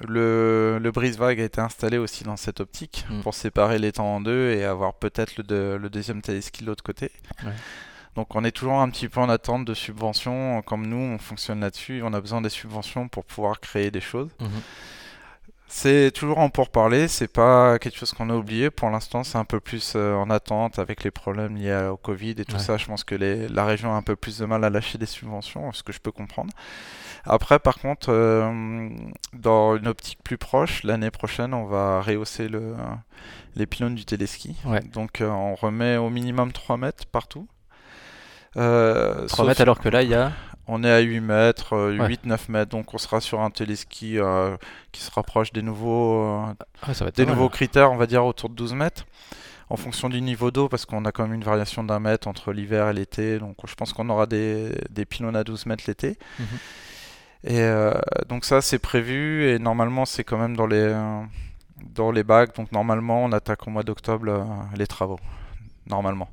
S2: le, le brise-vague a été installé aussi dans cette optique
S1: Mm.
S2: pour séparer les temps en deux et avoir peut-être le, deux- le deuxième téléski de l'autre côté.
S1: Ouais.
S2: Donc on est toujours un petit peu en attente de subventions. Comme nous, on fonctionne là-dessus. On a besoin des subventions pour pouvoir créer des choses.
S1: Mhm.
S2: C'est toujours en pourparler, c'est pas quelque chose qu'on a oublié. Pour l'instant, c'est un peu plus euh, en attente avec les problèmes liés au Covid et tout
S1: Ouais.
S2: ça. Je pense que les- la région a un peu plus de mal à lâcher des subventions, ce que je peux comprendre. Après, par contre, euh, dans une optique plus proche, l'année prochaine, on va rehausser le, les pylônes du téléski.
S1: Ouais.
S2: Donc, euh, on remet au minimum 3 mètres partout. Euh,
S1: 3
S2: sauf-
S1: mètres alors que là, il y a.
S2: on est à 8 mètres, euh,
S1: Ouais.
S2: 8-9 mètres, donc on sera sur un téléski euh, qui se rapproche des nouveaux, euh,
S1: Ah, ça va être
S2: des
S1: mal.
S2: nouveaux critères, on va dire autour de 12 mètres, en fonction du niveau d'eau, parce qu'on a quand même une variation d'un mètre entre l'hiver et l'été, donc je pense qu'on aura des, des pylônes à 12 mètres l'été.
S1: Mhm.
S2: Et euh, donc ça c'est prévu, et normalement c'est quand même dans les, euh, dans les bacs, donc normalement on attaque au mois d'octobre euh, les travaux, normalement.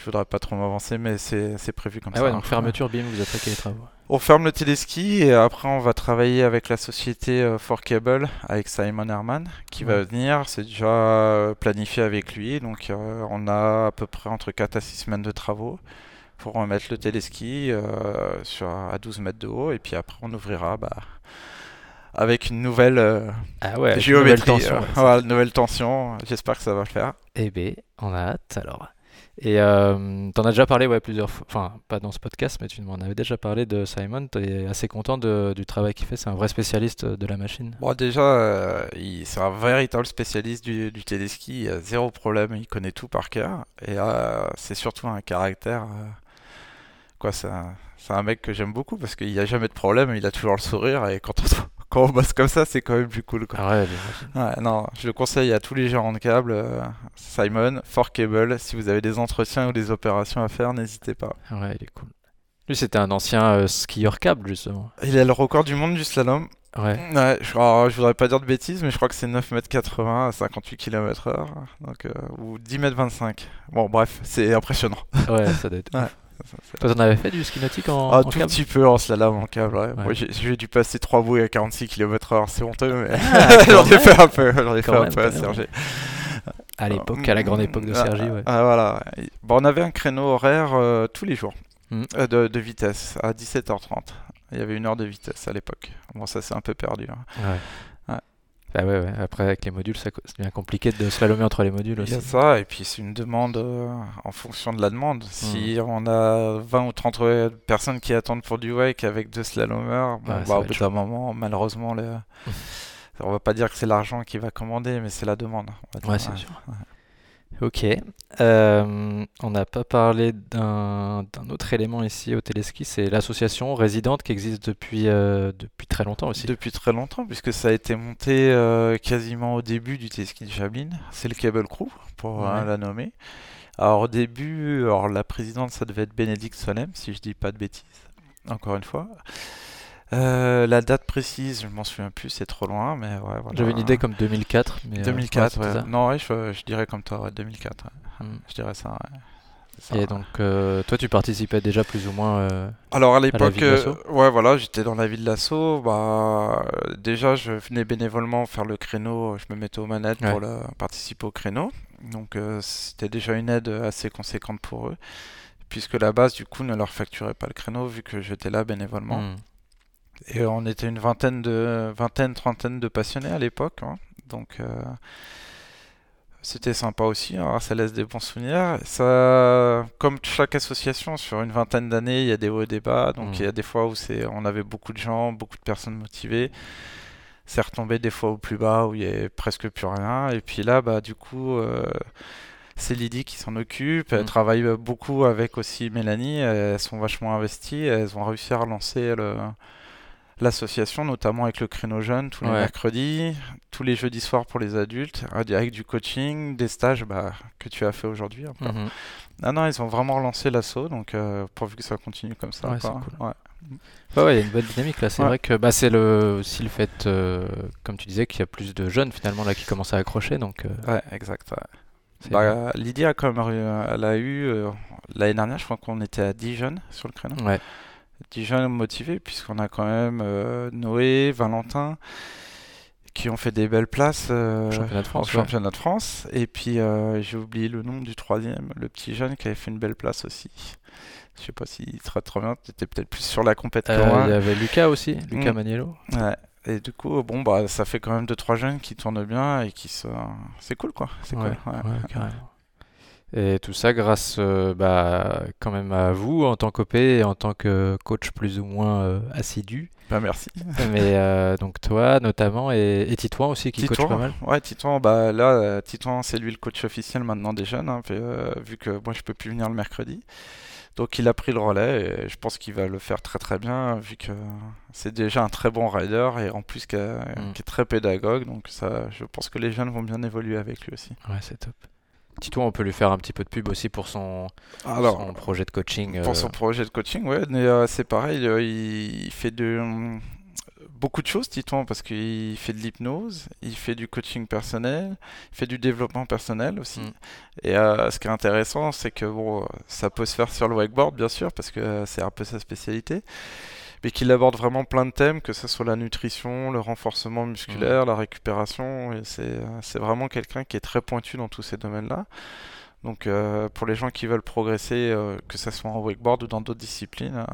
S2: Je voudrais pas trop m'avancer, mais c'est prévu comme
S1: Ah
S2: ça.
S1: ouais, donc fermeture, bim, vous attaquez les travaux.
S2: On ferme le téléski et après on va travailler avec la société euh, For Cable, avec Simon Herman, qui va venir. C'est déjà euh, planifié avec lui, donc euh, on a à peu près entre 4 à 6 semaines de travaux pour remettre le téléski euh, sur, à 12 mètres de haut et puis après on ouvrira bah, avec une nouvelle euh,
S1: Ah ouais, avec une
S2: géométrie,
S1: nouvelle tension, ouais,
S2: nouvelle tension. J'espère que ça va le faire.
S1: Eh ben, on a hâte alors. Et euh, t'en as déjà parlé ouais, plusieurs fois, enfin pas dans ce podcast, mais tu m'en avais déjà parlé de Simon. T'es assez content de- du travail qu'il fait? C'est un vrai spécialiste de la machine?
S2: Bon, déjà, euh, c'est un véritable spécialiste du, téléski. Il a zéro problème, il connaît tout par cœur. Et euh, c'est surtout un caractère. euh, quoi, c'est un, un mec que j'aime beaucoup parce qu'il n'y a jamais de problème, il a toujours le sourire. Et quand on, quand on bosse comme ça, c'est quand même plus cool. Quoi.
S1: Ah ouais.
S2: Ouais, non, je le conseille à tous les gérants de câbles. euh, Simon, For Cable, si vous avez des entretiens ou des opérations à faire, n'hésitez pas.
S1: Ah ouais, il est cool. Lui, c'était un ancien euh, skieur câble justement.
S2: Il a le record du monde du slalom.
S1: Ouais.
S2: Ouais, je, alors, je voudrais pas dire de bêtises, mais je crois que c'est 9m80 à 58 km/h, donc, euh, ou 10m25. Bon, bref, c'est impressionnant.
S1: Ouais, ça doit être. Toi, t'en avais fait du ski nautique en,
S2: Ah,
S1: en
S2: tout
S1: câble
S2: petit peu en slalom, en câble, ouais.
S1: Ouais.
S2: Moi, j'ai dû passer 3 bouées à 46 km/h, c'est honteux, mais
S1: Ah,
S2: j'en ai fait un peu, j'en ai fait un peu à. Sergi.
S1: À l'époque, à la grande époque de
S2: Ah,
S1: Sergi, ouais.
S2: ah, voilà. Bon, on avait un créneau horaire euh, tous les jours
S1: Mm.
S2: euh, de, de vitesse à 17h30. Il y avait une heure de vitesse à l'époque. Bon, ça c'est un peu perdu. hein.
S1: Ouais. Bah ouais, ouais. Après, avec les modules, c'est bien compliqué de slalomer entre les modules
S2: Il y
S1: aussi.
S2: a ça, et puis c'est une demande euh, en fonction de la demande. Si
S1: Mm.
S2: on a 20 ou 30 ouais, personnes qui attendent pour du wake avec deux slalomers, bon,
S1: Ouais, ça
S2: bah,
S1: va
S2: au bout d'un moment, malheureusement, le... on va pas dire que c'est l'argent qui va commander, mais c'est la demande. on va dire.
S1: Ouais, c'est sûr. Ok. Euh, on n'a pas parlé d'un d'un autre élément ici au téléski, c'est l'association résidente qui existe depuis, euh, depuis très longtemps aussi.
S2: Depuis très longtemps, puisque ça a été monté euh, quasiment au début du téléski de Jablin. C'est le Cable Crew, pour
S1: Ouais.
S2: la nommer. Alors au début, alors, la présidente, ça devait être Bénédicte Solem, si je dis pas de bêtises, encore une fois. Euh, la date précise, je m'en souviens plus, c'est trop loin, mais ouais, voilà.
S1: J'avais une idée comme 2004, mais euh,
S2: 2004,
S1: ouais, ça.
S2: Non, ouais, je, je dirais comme toi, ouais, 2004. ouais.
S1: Hmm.
S2: Je dirais ça,
S1: Et donc, euh, toi, tu participais déjà plus ou moins. euh,
S2: Alors à l'époque, ouais voilà, j'étais dans la ville d'assaut. Bah déjà, je venais bénévolement faire le créneau. Je me mettais aux manettes pour le- participer au créneau. Donc c'était déjà une aide assez conséquente pour eux, puisque la base du coup ne leur facturait pas le créneau vu que j'étais là bénévolement.
S1: hmm.
S2: Et on était une vingtaine de vingtaine, trentaine de passionnés à l'époque. hein. Donc euh, c'était sympa aussi, hein, ça laisse des bons souvenirs. Ça, comme chaque association, sur une vingtaine d'années, il y a des hauts et des bas. Donc
S1: Mm.
S2: il y a des fois où c'est, on avait beaucoup de gens, beaucoup de personnes motivées. C'est retombé des fois au plus bas où il y avait presque plus rien. Et puis là, bah du coup, euh, c'est Lydie qui s'en occupe. Elle
S1: Mm.
S2: travaille beaucoup avec aussi Mélanie. Elles sont vachement investies. Elles ont réussi à relancer le l'association, notamment avec le créneau jeune tous les
S1: Ouais.
S2: mercredis, tous les jeudis soirs pour les adultes, avec du coaching, des stages bah, que tu as fait aujourd'hui.
S1: Mhm.
S2: Ah non, ils ont vraiment relancé l'assaut, donc euh, pourvu que ça continue comme ça.
S1: Ouais, c'est
S2: Ouais.
S1: Il y a une bonne dynamique là. C'est
S2: Ouais.
S1: vrai que bah, c'est le, aussi le fait, euh, comme tu disais, qu'il y a plus de jeunes finalement là qui commencent à accrocher. Donc, euh,
S2: Ouais, exact. Bah, Lydie a quand même eu- elle a eu l'année dernière, je crois qu'on était à 10 jeunes sur le créneau.
S1: ouais.
S2: 10 jeunes motivés, puisqu'on a quand même euh, Noé, Valentin, qui ont fait des belles places euh,
S1: Championnat de France,
S2: au
S1: ouais.
S2: championnat de France. Et puis euh, j'ai oublié le nom du troisième, le petit jeune qui avait fait une belle place aussi. Je sais pas s'il sera trop bien, tu étais peut-être plus sur la moi.
S1: Il y avait Lucas aussi, Lucas
S2: Mm.
S1: Maniello.
S2: Ouais. Et du coup, bon, bah, ça fait quand même 2-3 jeunes qui tournent bien et qui se... C'est cool, quoi. C'est
S1: Ouais,
S2: cool. ouais.
S1: Et tout ça grâce euh, bah, quand même à vous en tant qu'OP et en tant que coach plus ou moins euh, assidu.
S2: Bah, merci.
S1: Mais euh, donc toi notamment et, et Titouan aussi qui coach
S2: Titouan,
S1: pas mal.
S2: Ouais, Titouan, bah là, Titouan, c'est lui le coach officiel maintenant des jeunes, hein, vu, que moi je peux plus venir le mercredi. Donc il a pris le relais et je pense qu'il va le faire très très bien, vu que c'est déjà un très bon rider et en plus qui, a-
S1: Mm.
S2: qui est très pédagogue. Donc ça, je pense que les jeunes vont bien évoluer avec lui aussi.
S1: Ouais, c'est top. Titouan, on peut lui faire un petit peu de pub aussi pour son, son projet de coaching.
S2: Pour
S1: euh,
S2: son projet de coaching, ouais, mais euh, c'est pareil, euh, il, fait de, beaucoup de choses, Titouan, parce qu'il fait de l'hypnose, il fait du coaching personnel, il fait du développement personnel aussi.
S1: Mm.
S2: Et euh, ce qui est intéressant, c'est que bon, ça peut se faire sur le wakeboard, bien sûr, parce que c'est un peu sa spécialité, mais qu'il aborde vraiment plein de thèmes, que ce soit la nutrition, le renforcement musculaire, la récupération. Et c'est euh, c'est vraiment quelqu'un qui est très pointu dans tous ces domaines-là. Donc euh, pour les gens qui veulent progresser, euh, que ce soit en wakeboard ou dans d'autres disciplines, euh,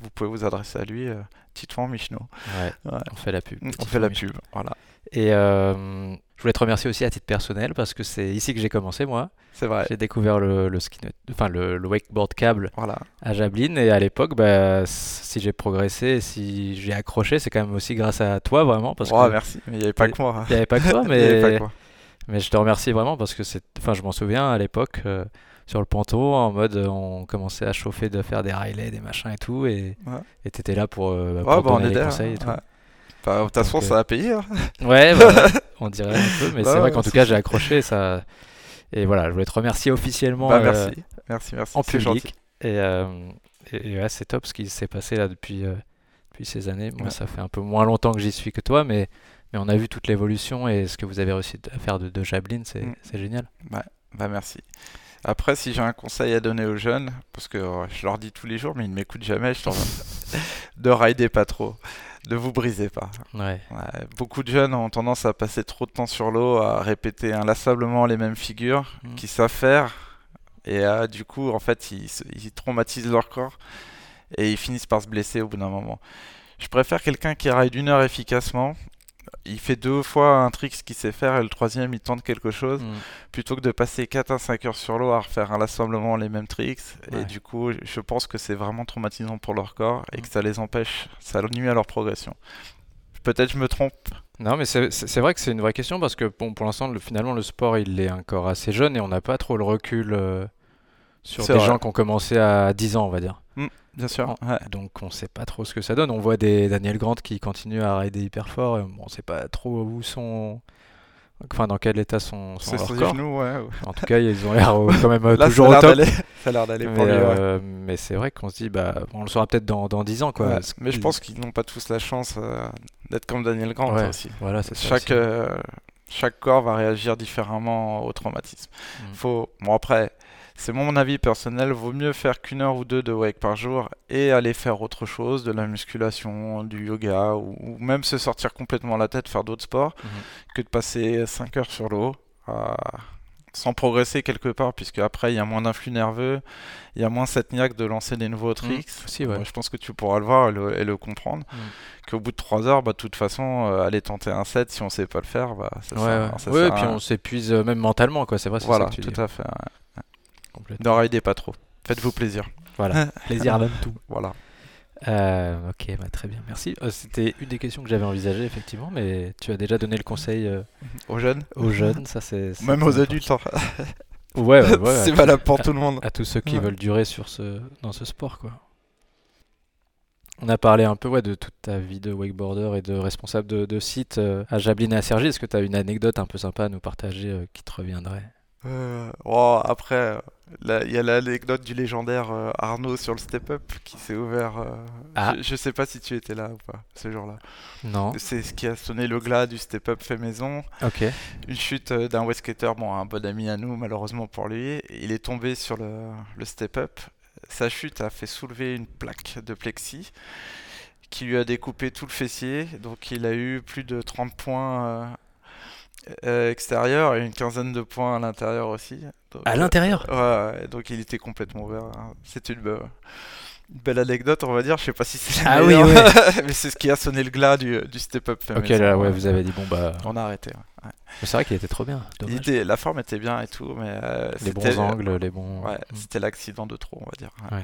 S2: vous pouvez vous adresser à lui, Titouan Michno.
S1: Ouais,
S2: Ouais.
S1: on fait la pub.
S2: On fait la pub, voilà.
S1: Et je voulais te remercier aussi à titre personnel parce que c'est ici que j'ai commencé moi.
S2: C'est vrai.
S1: J'ai découvert le, le ski, enfin le, le wakeboard câble
S2: Voilà.
S1: à Jablin et à l'époque, bah, si j'ai progressé, si j'ai accroché, c'est quand même aussi grâce à toi vraiment parce
S2: Oh,
S1: que
S2: merci. Mais il n'y avait pas que moi.
S1: il n'y avait pas que toi,
S2: Il y avait pas
S1: mais. Mais je te remercie vraiment parce que c'est, enfin je m'en souviens à l'époque euh, sur le ponton en mode euh, on commençait à chauffer de faire des Riley, des machins et tout et
S2: Ouais.
S1: t'étais là pour, euh,
S2: Ouais,
S1: pour
S2: bah, on
S1: les conseils et tout.
S2: ouais. Bah, de toute façon, ça a payé. hein.
S1: Ouais, bah, on dirait un peu, mais
S2: Bah
S1: c'est vrai
S2: ouais,
S1: qu'en tout cas, j'ai accroché ça. Et voilà, je voulais te remercier officiellement
S2: Bah,
S1: euh,
S2: merci. Merci, merci.
S1: en
S2: C'est gentil.
S1: public. Et, euh, et, et ouais, c'est top ce qui s'est passé là depuis, euh, depuis ces années. Moi,
S2: Ouais.
S1: ça fait un peu moins longtemps que j'y suis que toi, mais, mais on a vu toute l'évolution et ce que vous avez réussi à faire de, de Jablin, c'est
S2: Mm.
S1: génial.
S2: Bah merci. Après, si j'ai un conseil à donner aux jeunes, parce que euh, je leur dis tous les jours, mais ils ne m'écoutent jamais, je t'en de rider pas trop, ne vous brisez pas.
S1: Ouais.
S2: Ouais, beaucoup de jeunes ont tendance à passer trop de temps sur l'eau, à répéter inlassablement les mêmes figures
S1: Mm.
S2: qu'ils savent faire, et euh, du coup, en fait, ils, ils traumatisent leur corps et ils finissent par se blesser au bout d'un moment. Je préfère quelqu'un qui ride une heure efficacement. Il fait deux fois un trick qu'il sait faire et le troisième il tente quelque chose
S1: Mm.
S2: plutôt que de passer 4 à 5 heures sur l'eau à refaire inlassablement les mêmes tricks. Et du coup, je pense que c'est vraiment traumatisant pour leur corps et
S1: Mm.
S2: que ça les empêche, ça nuit à leur progression. Peut-être je me trompe.
S1: Non, mais c'est vrai que c'est une vraie question parce que bon, pour l'instant, le, finalement, le sport, il est encore assez jeune et on n'a pas trop le recul euh, sur des
S2: vrai.
S1: gens qui ont commencé à 10 ans, on va dire.
S2: Bien sûr. Ouais.
S1: Donc on sait pas trop ce que ça donne. On voit des Daniel Grant qui continuent à rider hyper fort. Et on sait pas trop où sont, enfin dans quel état sont, sont leurs corps.
S2: genoux, ouais.
S1: En tout cas, ils ont l'air euh, quand même euh,
S2: Là,
S1: toujours au top.
S2: ça a l'air d'aller
S1: Mais,
S2: pour lui. ouais.
S1: euh, mais c'est vrai qu'on se dit, bah, on le saura peut-être dans, dans 10 ans, quoi.
S2: Ouais, Mais je pense qu'ils n'ont pas tous la chance euh, d'être comme Daniel Grant aussi.
S1: Voilà, c'est ça
S2: Chaque, euh, chaque corps va réagir différemment au traumatisme.
S1: Mm.
S2: Faut... Bon, après, c'est mon avis personnel, vaut mieux faire qu'une heure ou deux de wake par jour et aller faire autre chose, de la musculation, du yoga, ou, ou même se sortir complètement la tête, faire d'autres sports,
S1: Mhm.
S2: que de passer 5 heures sur l'eau. sans progresser quelque part, puisque après il y a moins d'influx nerveux, il y a moins cette niaque de lancer des nouveaux tricks.
S1: Si, ouais.
S2: Moi, je pense que tu pourras le voir et le, et le comprendre.
S1: Mm.
S2: Qu'au bout de 3 heures, bah, de toute façon, euh, aller tenter un set, si on sait pas le faire, bah, ça
S1: Ouais,
S2: sert,
S1: ouais.
S2: ça
S1: Ouais,
S2: sert
S1: et
S2: à
S1: puis on s'épuise euh, même mentalement, quoi. C'est vrai, c'est
S2: Voilà,
S1: ça que tu
S2: tout
S1: dis.
S2: à fait.
S1: Complètement.
S2: Ne ridez pas trop. Faites-vous plaisir.
S1: Voilà. Plaisir avant tout.
S2: Voilà.
S1: Euh, ok, bah, très bien, merci. Euh, C'était une des questions que j'avais envisagées, effectivement, mais tu as déjà donné le conseil euh,
S2: Aux jeunes,
S1: aux jeunes, ça c'est.
S2: même aux adultes, hein.
S1: Ouais, ouais, ouais.
S2: c'est valable pour tout le monde.
S1: à tous ceux qui
S2: Ouais.
S1: veulent durer sur ce, dans ce sport, quoi. On a parlé un peu ouais, de toute ta vie de wakeboarder et de responsable de, de site à Jablin et à Cergy. Est-ce que tu as une anecdote un peu sympa à nous partager qui te reviendrait?
S2: Euh, oh, après, il y a l'anecdote du légendaire euh, Arnaud sur le step-up qui s'est ouvert. euh,
S1: Ah.
S2: je, je sais pas si tu étais là ou pas ce jour-là.
S1: Non.
S2: C'est ce qui a sonné le glas du step-up fait maison.
S1: Ok.
S2: Une chute d'un skater, bon, un bon ami à nous, malheureusement pour lui. Il est tombé sur le, le step-up. Sa chute a fait soulever une plaque de plexi qui lui a découpé tout le fessier. Donc il a eu plus de 30 points euh, euh, extérieurs et une quinzaine de points à l'intérieur aussi. Donc,
S1: À
S2: euh,
S1: l'intérieur?
S2: Ouais, ouais, donc il était complètement ouvert. hein. C'est une, be- une belle anecdote, on va dire. Je sais pas si c'est la
S1: Ah oui,
S2: mais c'est ce qui a sonné le glas du, du step-up. fait
S1: Ok,
S2: maison,
S1: là, ouais, vous avez dit, bon, bah.
S2: On a arrêté. ouais.
S1: C'est vrai qu'il était trop bien.
S2: Était- la forme était bien et tout, mais euh,
S1: Les bons angles, les bons.
S2: Ouais,
S1: Mm.
S2: c'était l'accident de trop, on va dire. Ouais.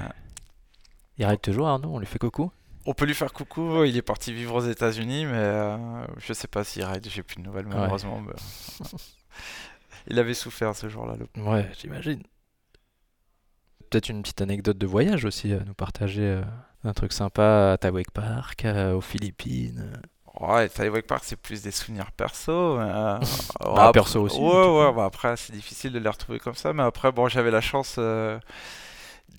S1: Il ride toujours, Arnaud On lui fait coucou?
S2: On peut lui faire coucou. Il est parti vivre aux États-Unis, mais euh, je sais pas s'il ride. J'ai plus de nouvelles malheureusement. mais- il avait souffert ce jour-là. le-
S1: Ouais, j'imagine. Peut-être une petite anecdote de voyage aussi à nous partager. euh, un truc sympa à Tawek Park, euh, aux Philippines.
S2: Ouais, Taiwan Park, c'est plus des souvenirs perso. mais, euh,
S1: Bah,
S2: après-
S1: perso aussi,
S2: Ouais, ouais, bah après, c'est difficile de les retrouver comme ça. Mais après, bon, j'avais la chance euh,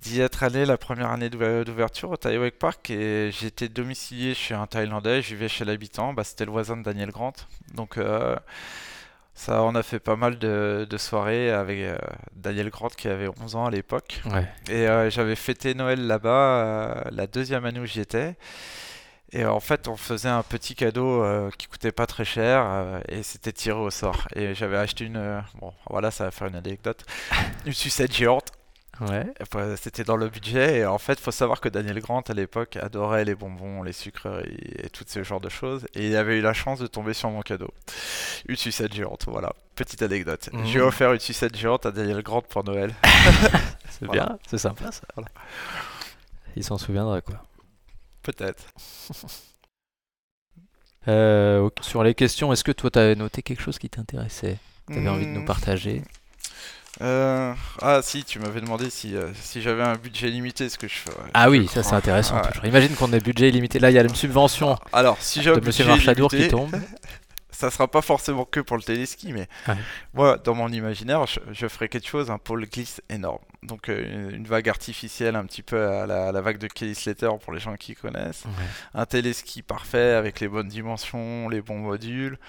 S2: d'y être allé la première année d'ouver- d'ouverture au Thai Wake Park et j'étais domicilié chez un Thaïlandais, je vivais chez l'habitant, bah, c'était le voisin de Daniel Grant. Donc euh, ça, on a fait pas mal de, de soirées avec euh, Daniel Grant qui avait 11 ans à l'époque.
S1: Ouais.
S2: Et euh, j'avais fêté Noël là-bas la deuxième année où j'y étais. Et en fait, on faisait un petit cadeau euh, qui coûtait pas très cher euh, et c'était tiré au sort. Et j'avais acheté une. euh, bon, voilà, ça va faire une anecdote. Une sucette géante.
S1: Ouais.
S2: C'était dans le budget. Et en fait, faut savoir que Daniel Grant à l'époque adorait les bonbons, les sucreries et tout ce genre de choses. Et il avait eu la chance de tomber sur mon cadeau. Une sucette géante, voilà. Petite anecdote.
S1: Mhm.
S2: J'ai offert une sucette géante à Daniel Grant pour Noël.
S1: C'est
S2: Voilà.
S1: bien, c'est sympa ça.
S2: Voilà.
S1: Il s'en souviendra quoi.
S2: Peut-être.
S1: Euh. Sur les questions, est-ce que toi t'avais noté quelque chose qui t'intéressait? T'avais envie de nous
S2: Hmm.
S1: partager?
S2: Euh, ah si, tu m'avais demandé si, euh, si j'avais un budget limité, ce que je ferais.
S1: Ah oui, ça c'est intéressant
S2: Ouais.
S1: Imagine qu'on ait budget illimité. Là, il y a une subvention
S2: Alors, si j'ai un
S1: de Monsieur
S2: budget
S1: qui tombe.
S2: ça sera pas forcément que pour le téléski, mais
S1: Ouais.
S2: moi, dans mon imaginaire, je, je ferais quelque chose, un pôle glisse énorme. Donc euh, une, vague artificielle, un petit peu à la, à la vague de Kelly Slater pour les gens qui connaissent.
S1: Ouais.
S2: Un téléski parfait avec les bonnes dimensions, les bons modules.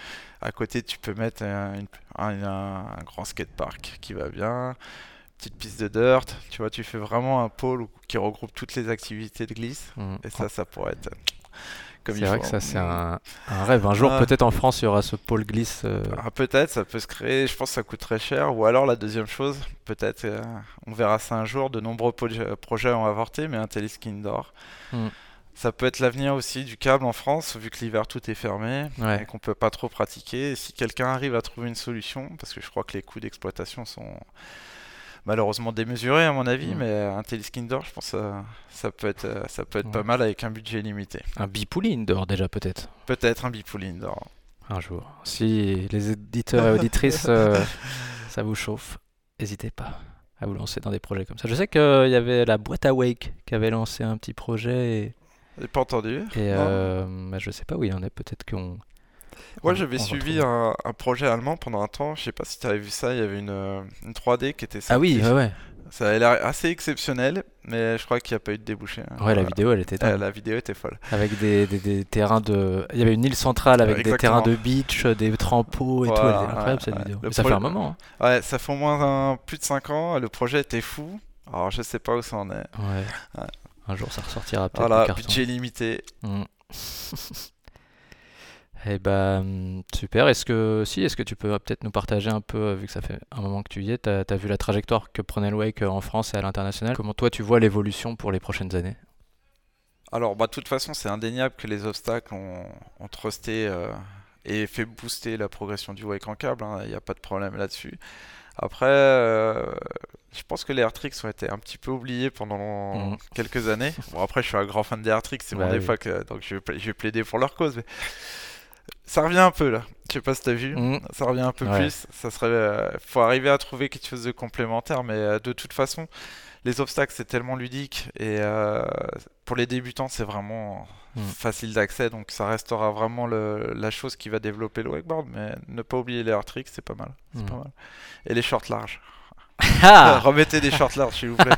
S2: À côté, tu peux mettre un, une- un- un- un grand skatepark qui va bien. Petite piste de dirt. Tu vois, tu fais vraiment un pôle qui regroupe toutes les activités de glisse.
S1: Mm.
S2: Et ça, ça pourrait être
S1: C'est vrai
S2: faut.
S1: que ça c'est un, un rêve. Un jour,
S2: Ah.
S1: peut-être en France, il y aura ce pôle glisse. euh,
S2: Ah, peut-être, ça peut se créer. Je pense que ça coûte très cher. Ou alors, la deuxième chose, peut-être, euh, on verra ça un jour. De nombreux proje- projets ont avorté, mais un téléski indoor.
S1: Hmm.
S2: Ça peut être l'avenir aussi du câble en France, vu que l'hiver tout est fermé
S1: Ouais.
S2: et qu'on peut pas trop pratiquer. Et si quelqu'un arrive à trouver une solution, parce que je crois que les coûts d'exploitation sont malheureusement démesurés à mon avis,
S1: Hmm.
S2: mais un téléski indoor, je pense que ça, ça peut être, euh, ça peut être pas mal avec un budget limité.
S1: Un bipouli indoor déjà peut-être.
S2: Peut-être un bipool indoor.
S1: Un jour. Si les éditeurs et auditrices, euh, ça vous chauffe, n'hésitez pas à vous lancer dans des projets comme ça. Je sais qu'il y avait la boîte à Wake qui avait lancé un petit projet et,
S2: J'ai pas entendu.
S1: et euh, bah, je sais pas où il y en a. Peut-être qu'on.
S2: Moi, j'avais suivi un, un projet allemand pendant un temps. Je sais pas si tu avais vu ça. Il y avait une, euh, une 3D qui était
S1: Ah oui,
S2: sortie.
S1: ouais, ouais.
S2: Ça avait l'air assez exceptionnel, mais je crois qu'il n'y a pas eu de débouché. hein.
S1: Ouais, la vidéo elle était
S2: Euh, la vidéo était folle.
S1: Avec des, des, des terrains de. Il y avait une île centrale avec des terrains de beach, des trampots et tout. Elle était incroyable
S2: ouais,
S1: cette
S2: ouais.
S1: vidéo. Mais ça
S2: projet-
S1: fait un moment.
S2: Ouais, ça fait au moins un- plus de 5 ans. Le projet était fou. Alors, je sais pas où ça en est.
S1: hein. Ouais. Un jour ça ressortira peut-être
S2: Voilà, budget limité.
S1: Mm. Eh ben super. Est-ce que si, est-ce que tu peux euh, peut-être nous partager un peu, euh, vu que ça fait un moment que tu y es, t'as as vu la trajectoire que prenait le Wake euh, en France et à l'international? Comment toi tu vois l'évolution pour les prochaines années?
S2: Alors, bah, de toute façon, c'est indéniable que les obstacles ont, ont trusté et fait booster la progression du wake en câble. hein. Il n'y a pas de problème là-dessus. Après, je pense que les Airtrix ont été un petit peu oubliés pendant
S1: Mhm.
S2: quelques années. Bon, après, je suis un grand fan des Airtrix, c'est
S1: Bah
S2: bon des
S1: oui.
S2: fois que donc je vais, pla- je vais plaider pour leur cause. Mais ça revient un peu là. Je sais pas si t'as vu.
S1: Mhm.
S2: Ça revient un peu
S1: Ouais.
S2: plus. Ça serait, euh, faut arriver à trouver quelque chose de complémentaire, mais euh, de toute façon, les obstacles c'est tellement ludique et euh, pour les débutants c'est vraiment
S1: Mm.
S2: facile d'accès, donc ça restera vraiment le- la chose qui va développer le wakeboard. Mais ne pas oublier les hard tricks, c'est pas mal, c'est
S1: Mm.
S2: pas mal. Et les shorts larges.
S1: Ah,
S2: Remettez des shorts larges s'il vous plaît.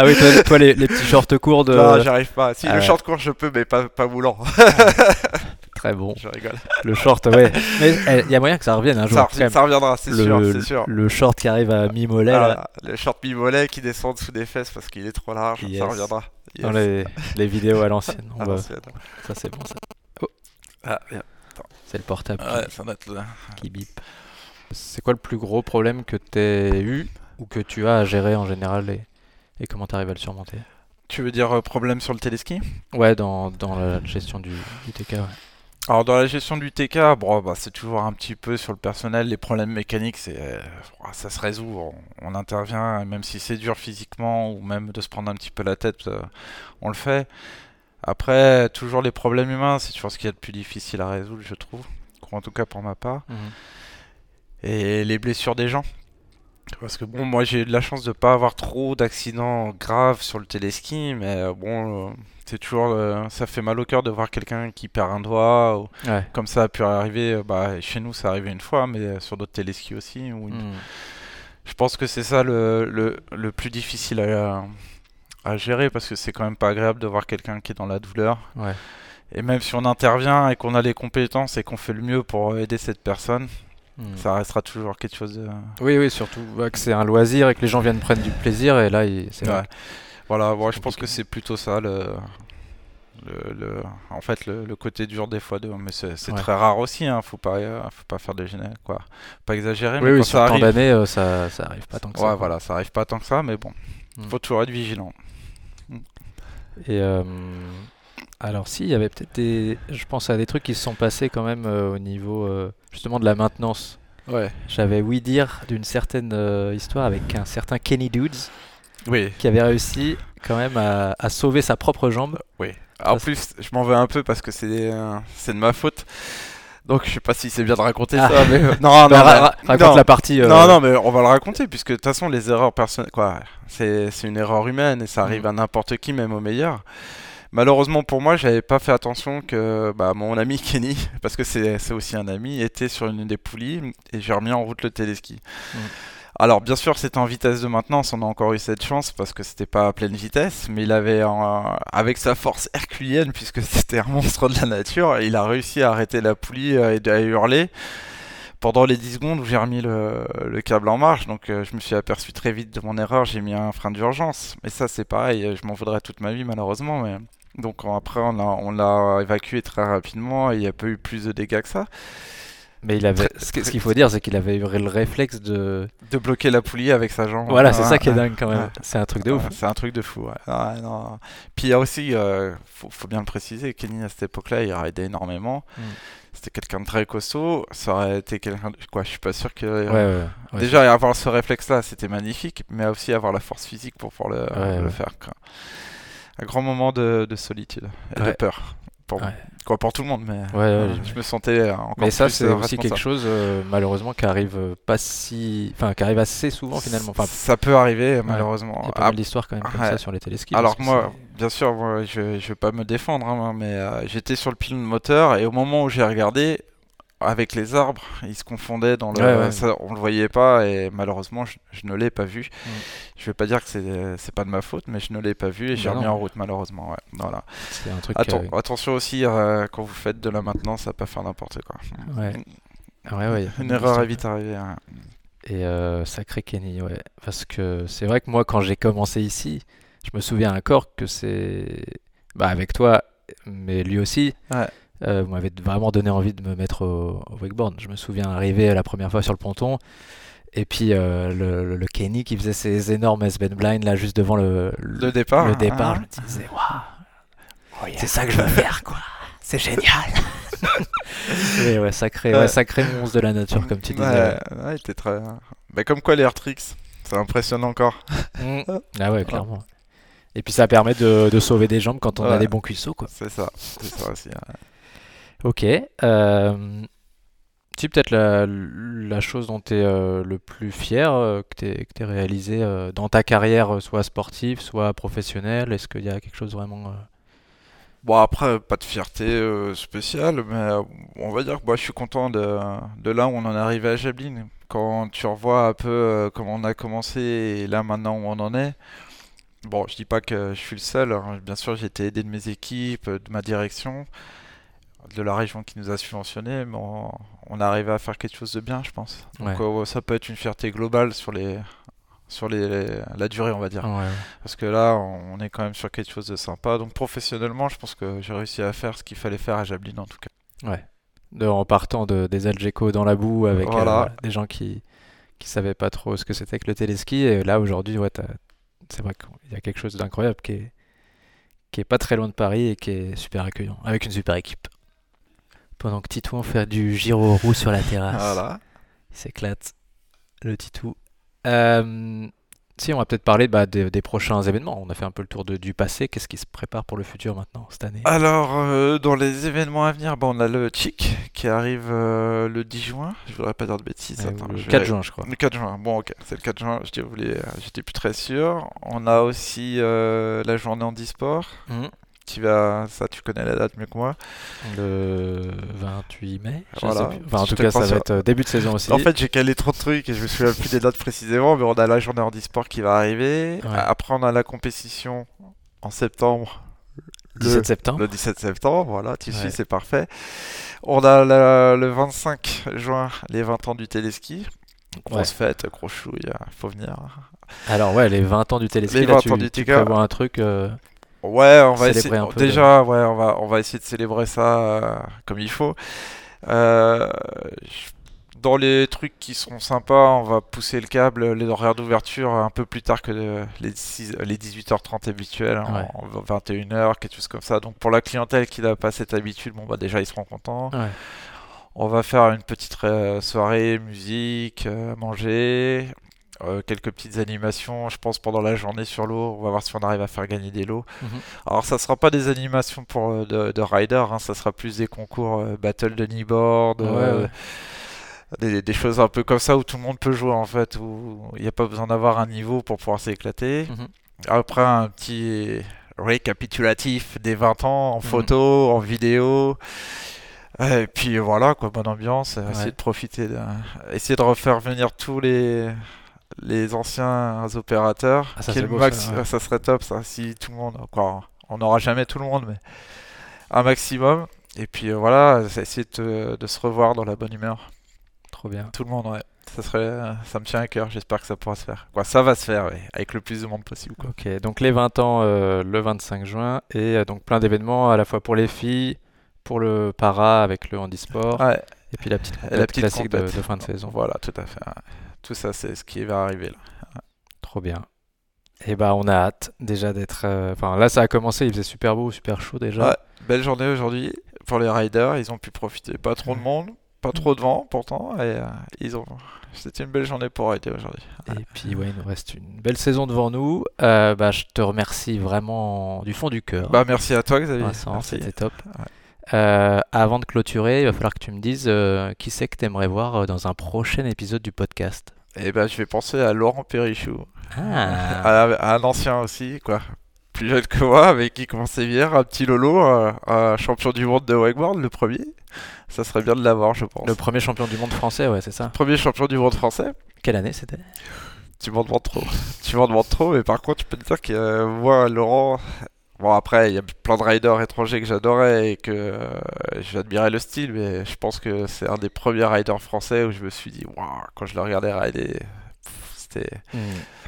S1: ah oui, toi, toi, les, les petits shorts courts de.
S2: Non, j'arrive pas. Si
S1: Ah
S2: le
S1: ouais.
S2: short court je peux, mais pas pas moulant.
S1: Très bon.
S2: je rigole.
S1: Le short, ouais. Mais eh, il y a moyen que ça revienne un jour.
S2: Ça,
S1: quand même.
S2: ça reviendra, c'est
S1: le,
S2: sûr, c'est sûr.
S1: le short qui arrive à mi-mollet.
S2: Voilà, le short mi-mollet qui descend dessous des fesses parce qu'il est trop large,
S1: Yes.
S2: ça reviendra.
S1: Dans les, les vidéos à l'ancienne.
S2: Ah,
S1: Ça c'est bon ça.
S2: ah, bien.
S1: C'est le portable qui-
S2: Ouais, ça doit être là.
S1: qui bip. C'est quoi le plus gros problème que tu eu ou que tu as à gérer en général et comment tu arrives à le surmonter?
S2: Tu veux dire euh, problème sur le téléski?
S1: Ouais, dans, dans la gestion du, du TK. ouais.
S2: Alors dans la gestion du TK, bon, bah, c'est toujours un petit peu sur le personnel, les problèmes mécaniques, c'est, euh, ça se résout, on, on intervient, même si c'est dur physiquement ou même de se prendre un petit peu la tête, euh, on le fait. Après, toujours les problèmes humains, c'est toujours ce qu'il y a de plus difficile à résoudre, je trouve, en tout cas pour ma part. et les blessures des gens. Parce que bon, moi j'ai eu de la chance de pas avoir trop d'accidents graves sur le téléski, mais euh, bon, euh, c'est toujours, euh, ça fait mal au cœur de voir quelqu'un qui perd un doigt, ou-
S1: Ouais.
S2: comme ça a pu arriver. bah, chez nous, ça arrivait une fois, mais sur d'autres téléskis aussi. Où une-
S1: Mm.
S2: Je pense que c'est ça le, le, le plus difficile à, à gérer parce que c'est quand même pas agréable de voir quelqu'un qui est dans la douleur.
S1: Ouais.
S2: Et même si on intervient et qu'on a les compétences et qu'on fait le mieux pour aider cette personne,
S1: Hmm.
S2: ça restera toujours quelque chose de.
S1: Oui, oui, surtout ouais, que c'est un loisir et que les gens viennent prendre du plaisir. Et là, c'est
S2: Ouais. Voilà, je pense que c'est plutôt ça le. Le, le- en fait, le, le côté dur des fois, de, mais c'est
S1: Ouais.
S2: très rare aussi, hein, faut pas, euh, faut pas faire de gêne, quoi, pas exagérer,
S1: Oui,
S2: mais
S1: oui,
S2: quand
S1: sur
S2: ça
S1: tant
S2: arrive,
S1: euh, ça, ça arrive pas tant que ça.
S2: ouais, voilà, ça arrive pas tant que ça, mais bon,
S1: Mm.
S2: faut toujours être vigilant.
S1: Et euh, alors, si, il y avait peut-être des. Je pense à des trucs qui se sont passés quand même au niveau justement de la maintenance.
S2: Ouais.
S1: J'avais ouï dire d'une certaine euh, histoire avec un certain Kenny Dudes
S2: Oui.
S1: qui avait réussi quand même à, à sauver sa propre jambe.
S2: En
S1: Ça,
S2: plus, je m'en veux un peu parce que c'est euh, de ma faute. Donc, je sais pas si c'est bien de raconter
S1: Ah.
S2: ça, mais euh, non, non,
S1: ra- raconte
S2: non.
S1: la partie. euh,
S2: Non, non, mais on va le raconter, puisque de toute façon, les erreurs personnelles, quoi, c'est c'est une erreur humaine et ça arrive
S1: Mhm.
S2: à n'importe qui, même au meilleur. Malheureusement pour moi, j'avais pas fait attention que bah, mon ami Kenny, parce que c'est aussi un ami, était sur une des poulies et j'ai remis en route le téléski.
S1: Mhm.
S2: Alors bien sûr, c'était en vitesse de maintenance, on a encore eu cette chance parce que c'était pas à pleine vitesse, mais il avait, un- avec sa force herculienne, puisque c'était un monstre de la nature, il a réussi à arrêter la poulie euh, et à hurler pendant les 10 secondes où j'ai remis le, le câble en marche, donc euh, je me suis aperçu très vite de mon erreur, j'ai mis un frein d'urgence. Mais ça c'est pareil, je m'en voudrais toute ma vie malheureusement. Mais... Donc on- après on l'a on évacué très rapidement et il n'y a pas eu plus de dégâts que ça.
S1: Mais il avait.
S2: Très-
S1: Ce qu'il faut dire, c'est qu'il avait eu le réflexe de.
S2: De bloquer la poulie avec sa jambe.
S1: Voilà, c'est
S2: Ouais,
S1: ça qui est
S2: ouais.
S1: dingue quand même.
S2: ouais.
S1: C'est un truc de ouf.
S2: C'est un truc de fou. Ouais. Non. Puis il y a aussi, euh, faut, faut bien le préciser, Kenny à cette époque-là, il raidait énormément.
S1: Mm.
S2: C'était quelqu'un de très costaud. Ça aurait été quelqu'un. de- Quoi, je suis pas sûr que.
S1: Ouais.
S2: Déjà, avoir ce réflexe-là, c'était magnifique, mais aussi avoir la force physique pour pouvoir le, faire. quoi. Un grand moment de, de solitude et de peur. Pour,
S1: Ouais.
S2: quoi, pour tout le monde, mais
S1: Ouais,
S2: je me sentais euh, encore
S1: Mais ça, c'est
S2: euh,
S1: aussi quelque chose, euh, malheureusement, qui arrive pas si. Enfin, qui arrive assez souvent finalement. Enfin,
S2: ça peut arriver, malheureusement.
S1: il y a pas
S2: Ah,
S1: mal d'histoires quand même comme ça sur les téléskis.
S2: Alors moi, bien sûr, moi, je, je vais pas me défendre, hein, mais euh, j'étais sur le pylône moteur et au moment où j'ai regardé, avec les arbres, ils se confondaient dans le,
S1: Ouais, ouais.
S2: ça, on le voyait pas et malheureusement, je, je ne l'ai pas vu.
S1: Mm.
S2: Je vais pas dire que c'est pas de ma faute, mais je ne l'ai pas vu et j'ai
S1: Bah
S2: remis en route malheureusement. Ouais, voilà.
S1: c'est un truc.
S2: Atten-
S1: euh,
S2: Attention aussi euh, quand vous faites de la maintenance à pas faire n'importe quoi.
S1: Ouais. ah ouais,
S2: Une
S1: il
S2: erreur est vite arrivée. hein.
S1: Et euh, sacré Kenny, ouais. Parce que c'est vrai que moi, quand j'ai commencé ici, je me souviens encore que c'est. Bah, avec toi, mais lui aussi,
S2: Ouais.
S1: Euh, vous m'avez vraiment donné envie de me mettre au, au wakeboard. Je me souviens arriver la première fois sur le ponton, et puis euh, le, Kenny qui faisait ses énormes S-bend blind là, juste devant le,
S2: Le départ.
S1: le départ.
S2: hein.
S1: Je me disais, waouh, c'est ça que je veux faire, quoi. C'est génial. Mais ouais, sacré, ouais, sacré monstre de la nature, comme tu disais.
S2: Ouais, ouais, était très. Bah, comme quoi les air tricks, ça impressionne encore.
S1: Mm. Ah ouais, clairement. Et puis ça permet de, de sauver des jambes quand on a des bons cuisseaux, quoi.
S2: C'est ça, c'est ça aussi.
S1: Ok. Euh, si peut-être la, chose dont tu es le plus fier euh, que tu aies réalisé euh, dans ta carrière, euh, soit sportive, soit professionnelle, est-ce qu'il y a quelque chose vraiment... euh,
S2: Bon après, pas de fierté euh, spéciale, mais euh, on va dire que moi, je suis content de, là où on en est arrivé à Jablin. Quand tu revois un peu euh, comment on a commencé et là maintenant où on en est, bon, je dis pas que je suis le seul, hein. bien sûr j'ai été aidé de mes équipes, de ma direction, de la région qui nous a subventionné, mais on, on est arrivé à faire quelque chose de bien, je pense. Donc
S1: Ouais.
S2: euh, ça peut être une fierté globale sur les sur les, la durée, on va dire.
S1: ouais.
S2: Parce que là, on on est quand même sur quelque chose de sympa. Donc professionnellement, je pense que j'ai réussi à faire ce qu'il fallait faire à Jablin en tout cas.
S1: Ouais. De, en partant de, des Algeco dans la boue avec euh,
S2: Voilà.
S1: des gens qui qui savaient pas trop ce que c'était que le téléski. Et là, aujourd'hui, ouais, c'est vrai qu'il y a quelque chose d'incroyable qui est, qui est pas très loin de Paris et qui est super accueillant, avec une super équipe. Pendant que Titouan fait du giro roue sur la terrasse.
S2: Voilà.
S1: Il s'éclate, le Titou. Euh, si, on va peut-être parler bah, des, des prochains événements. On a fait un peu le tour de- du passé. Qu'est-ce qui se prépare pour le futur maintenant, cette année?
S2: Alors, euh, dans les événements à venir, bon, on a le Chic qui arrive euh, le 10 juin. Je voudrais pas dire de bêtises. Attends,
S1: Le
S2: je vais-
S1: 4 juin, je crois.
S2: Le 4 juin, bon ok, c'est le 4 juin, j'étais plus très sûr. On a aussi la journée en e-sport
S1: Mhm.
S2: Qui va, ça tu connais la date mieux que moi.
S1: Le 28 mai.
S2: Voilà.
S1: Enfin, en tout cas, ça va être euh, début de saison aussi.
S2: En fait, j'ai calé trop de trucs et je me souviens plus des dates précisément, mais on a la journée handisport qui va arriver.
S1: Ouais.
S2: Après, on a la compétition en septembre. Le-
S1: 17 septembre.
S2: Le 17 septembre, voilà, tu
S1: Ouais.
S2: suis, c'est parfait. On a la- le 25 juin, les 20 ans du téléski. Grosse fête, gros chouille, il faut venir.
S1: Alors ouais, les 20 ans du téléski,
S2: Les
S1: là,
S2: 20
S1: tu,
S2: ans du
S1: tu prévois un truc. euh,
S2: Ouais, on va essayer. Déjà, ouais, on va, on va essayer de célébrer ça euh, comme il faut. Euh, dans les trucs qui seront sympas, on va pousser le câble, les horaires d'ouverture un peu plus tard que de- les, six- les 18h30 habituels, hein,
S1: Ouais.
S2: en 21h, quelque chose comme ça. Donc pour la clientèle qui n'a pas cette habitude, bon bah déjà ils seront contents.
S1: Ouais.
S2: On va faire une petite euh, soirée, musique, manger, euh, quelques petites animations, je pense, pendant la journée sur l'eau. On va voir si on arrive à faire gagner des lots.
S1: Mhm.
S2: Alors, ça sera pas des animations pour, euh, de, de rider, hein, ça sera plus des concours euh, battle de kneeboard,
S1: Ouais,
S2: euh,
S1: ouais.
S2: Des, des choses un peu comme ça où tout le monde peut jouer en fait, où il n'y a pas besoin d'avoir un niveau pour pouvoir s'éclater.
S1: Mhm.
S2: Après, un petit récapitulatif des 20 ans en
S1: Mhm.
S2: photo, en vidéo. Et puis voilà, quoi, bonne ambiance. euh, Essayer
S1: Ouais.
S2: de profiter, de, essayer de refaire venir tous les, les anciens opérateurs.
S1: Ah, ça, beau,
S2: max-
S1: ça, ouais.
S2: ça serait top, ça, si tout le monde, encore, on n'aura jamais tout le monde, mais un maximum. Et puis euh, voilà, essayer de, de se revoir dans la bonne humeur.
S1: Trop bien.
S2: Tout le monde, ouais. Ça serait, ça me tient à cœur. J'espère que ça pourra se faire. Quoi, ça va se faire, ouais, avec le plus de monde possible. Quoi.
S1: Ok, donc les 20 ans euh, le 25 juin et euh, donc plein d'événements à la fois pour les filles, pour le para avec le handisport
S2: Ouais,
S1: et puis la petite
S2: la petite
S1: classique de, fin de saison.
S2: Voilà, tout à fait. ouais. Tout ça, c'est ce qui va arriver là.
S1: Trop bien. Et bah on a hâte déjà d'être. euh, Enfin là ça a commencé, il faisait super beau, super chaud déjà.
S2: Ouais, belle journée aujourd'hui pour les riders. Ils ont pu profiter. Pas trop de monde, pas trop de vent pourtant. Et euh, ils ont. C'était une belle journée pour rider aujourd'hui.
S1: Et puis ouais, il nous reste une belle saison devant nous. Euh, bah, je te remercie vraiment du fond du cœur.
S2: Bah merci à toi Xavier.
S1: Vincent, c'était top.
S2: Ouais.
S1: Euh, avant de clôturer, il va falloir que tu me dises euh, qui c'est que tu aimerais voir euh, dans un prochain épisode du podcast.
S2: Et ben je vais penser à Laurent Perrichou,
S1: Ah,
S2: à, à un ancien aussi quoi. Plus jeune que moi, avec qui commençait hier, un petit Lolo, euh, un champion du monde de wakeboard, le premier. Ça serait bien de l'avoir, je pense.
S1: le premier champion du monde français, ouais, c'est ça.
S2: Premier champion du monde français.
S1: Quelle année c'était?
S2: Tu m'en demandes trop. tu m'en demandes trop, mais par contre, je peux te dire que euh, moi, Laurent. Bon, après, il y a plein de riders étrangers que j'adorais et que euh, j'admirais le style, mais je pense que c'est un des premiers riders français où je me suis dit, waouh, quand je le regardais rider, c'était.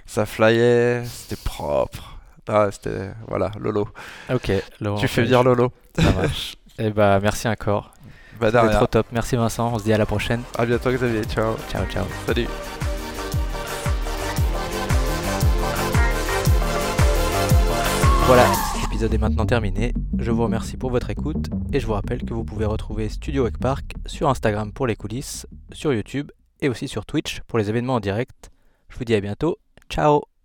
S2: Ça flyait, c'était propre. Ah, c'était. Voilà, Lolo.
S1: Ok, Laurent
S2: tu fais venir Lolo.
S1: Ça marche. Et bah merci encore.
S2: Bah,
S1: C'était trop top. Merci Vincent, on se dit à la prochaine.
S2: À bientôt, Xavier. Ciao.
S1: Ciao, ciao.
S2: Salut.
S1: Voilà, est maintenant terminé. Je vous remercie pour votre écoute et je vous rappelle que vous pouvez retrouver Studio Wake Park sur Instagram pour les coulisses, sur YouTube et aussi sur Twitch pour les événements en direct. Je vous dis à bientôt. Ciao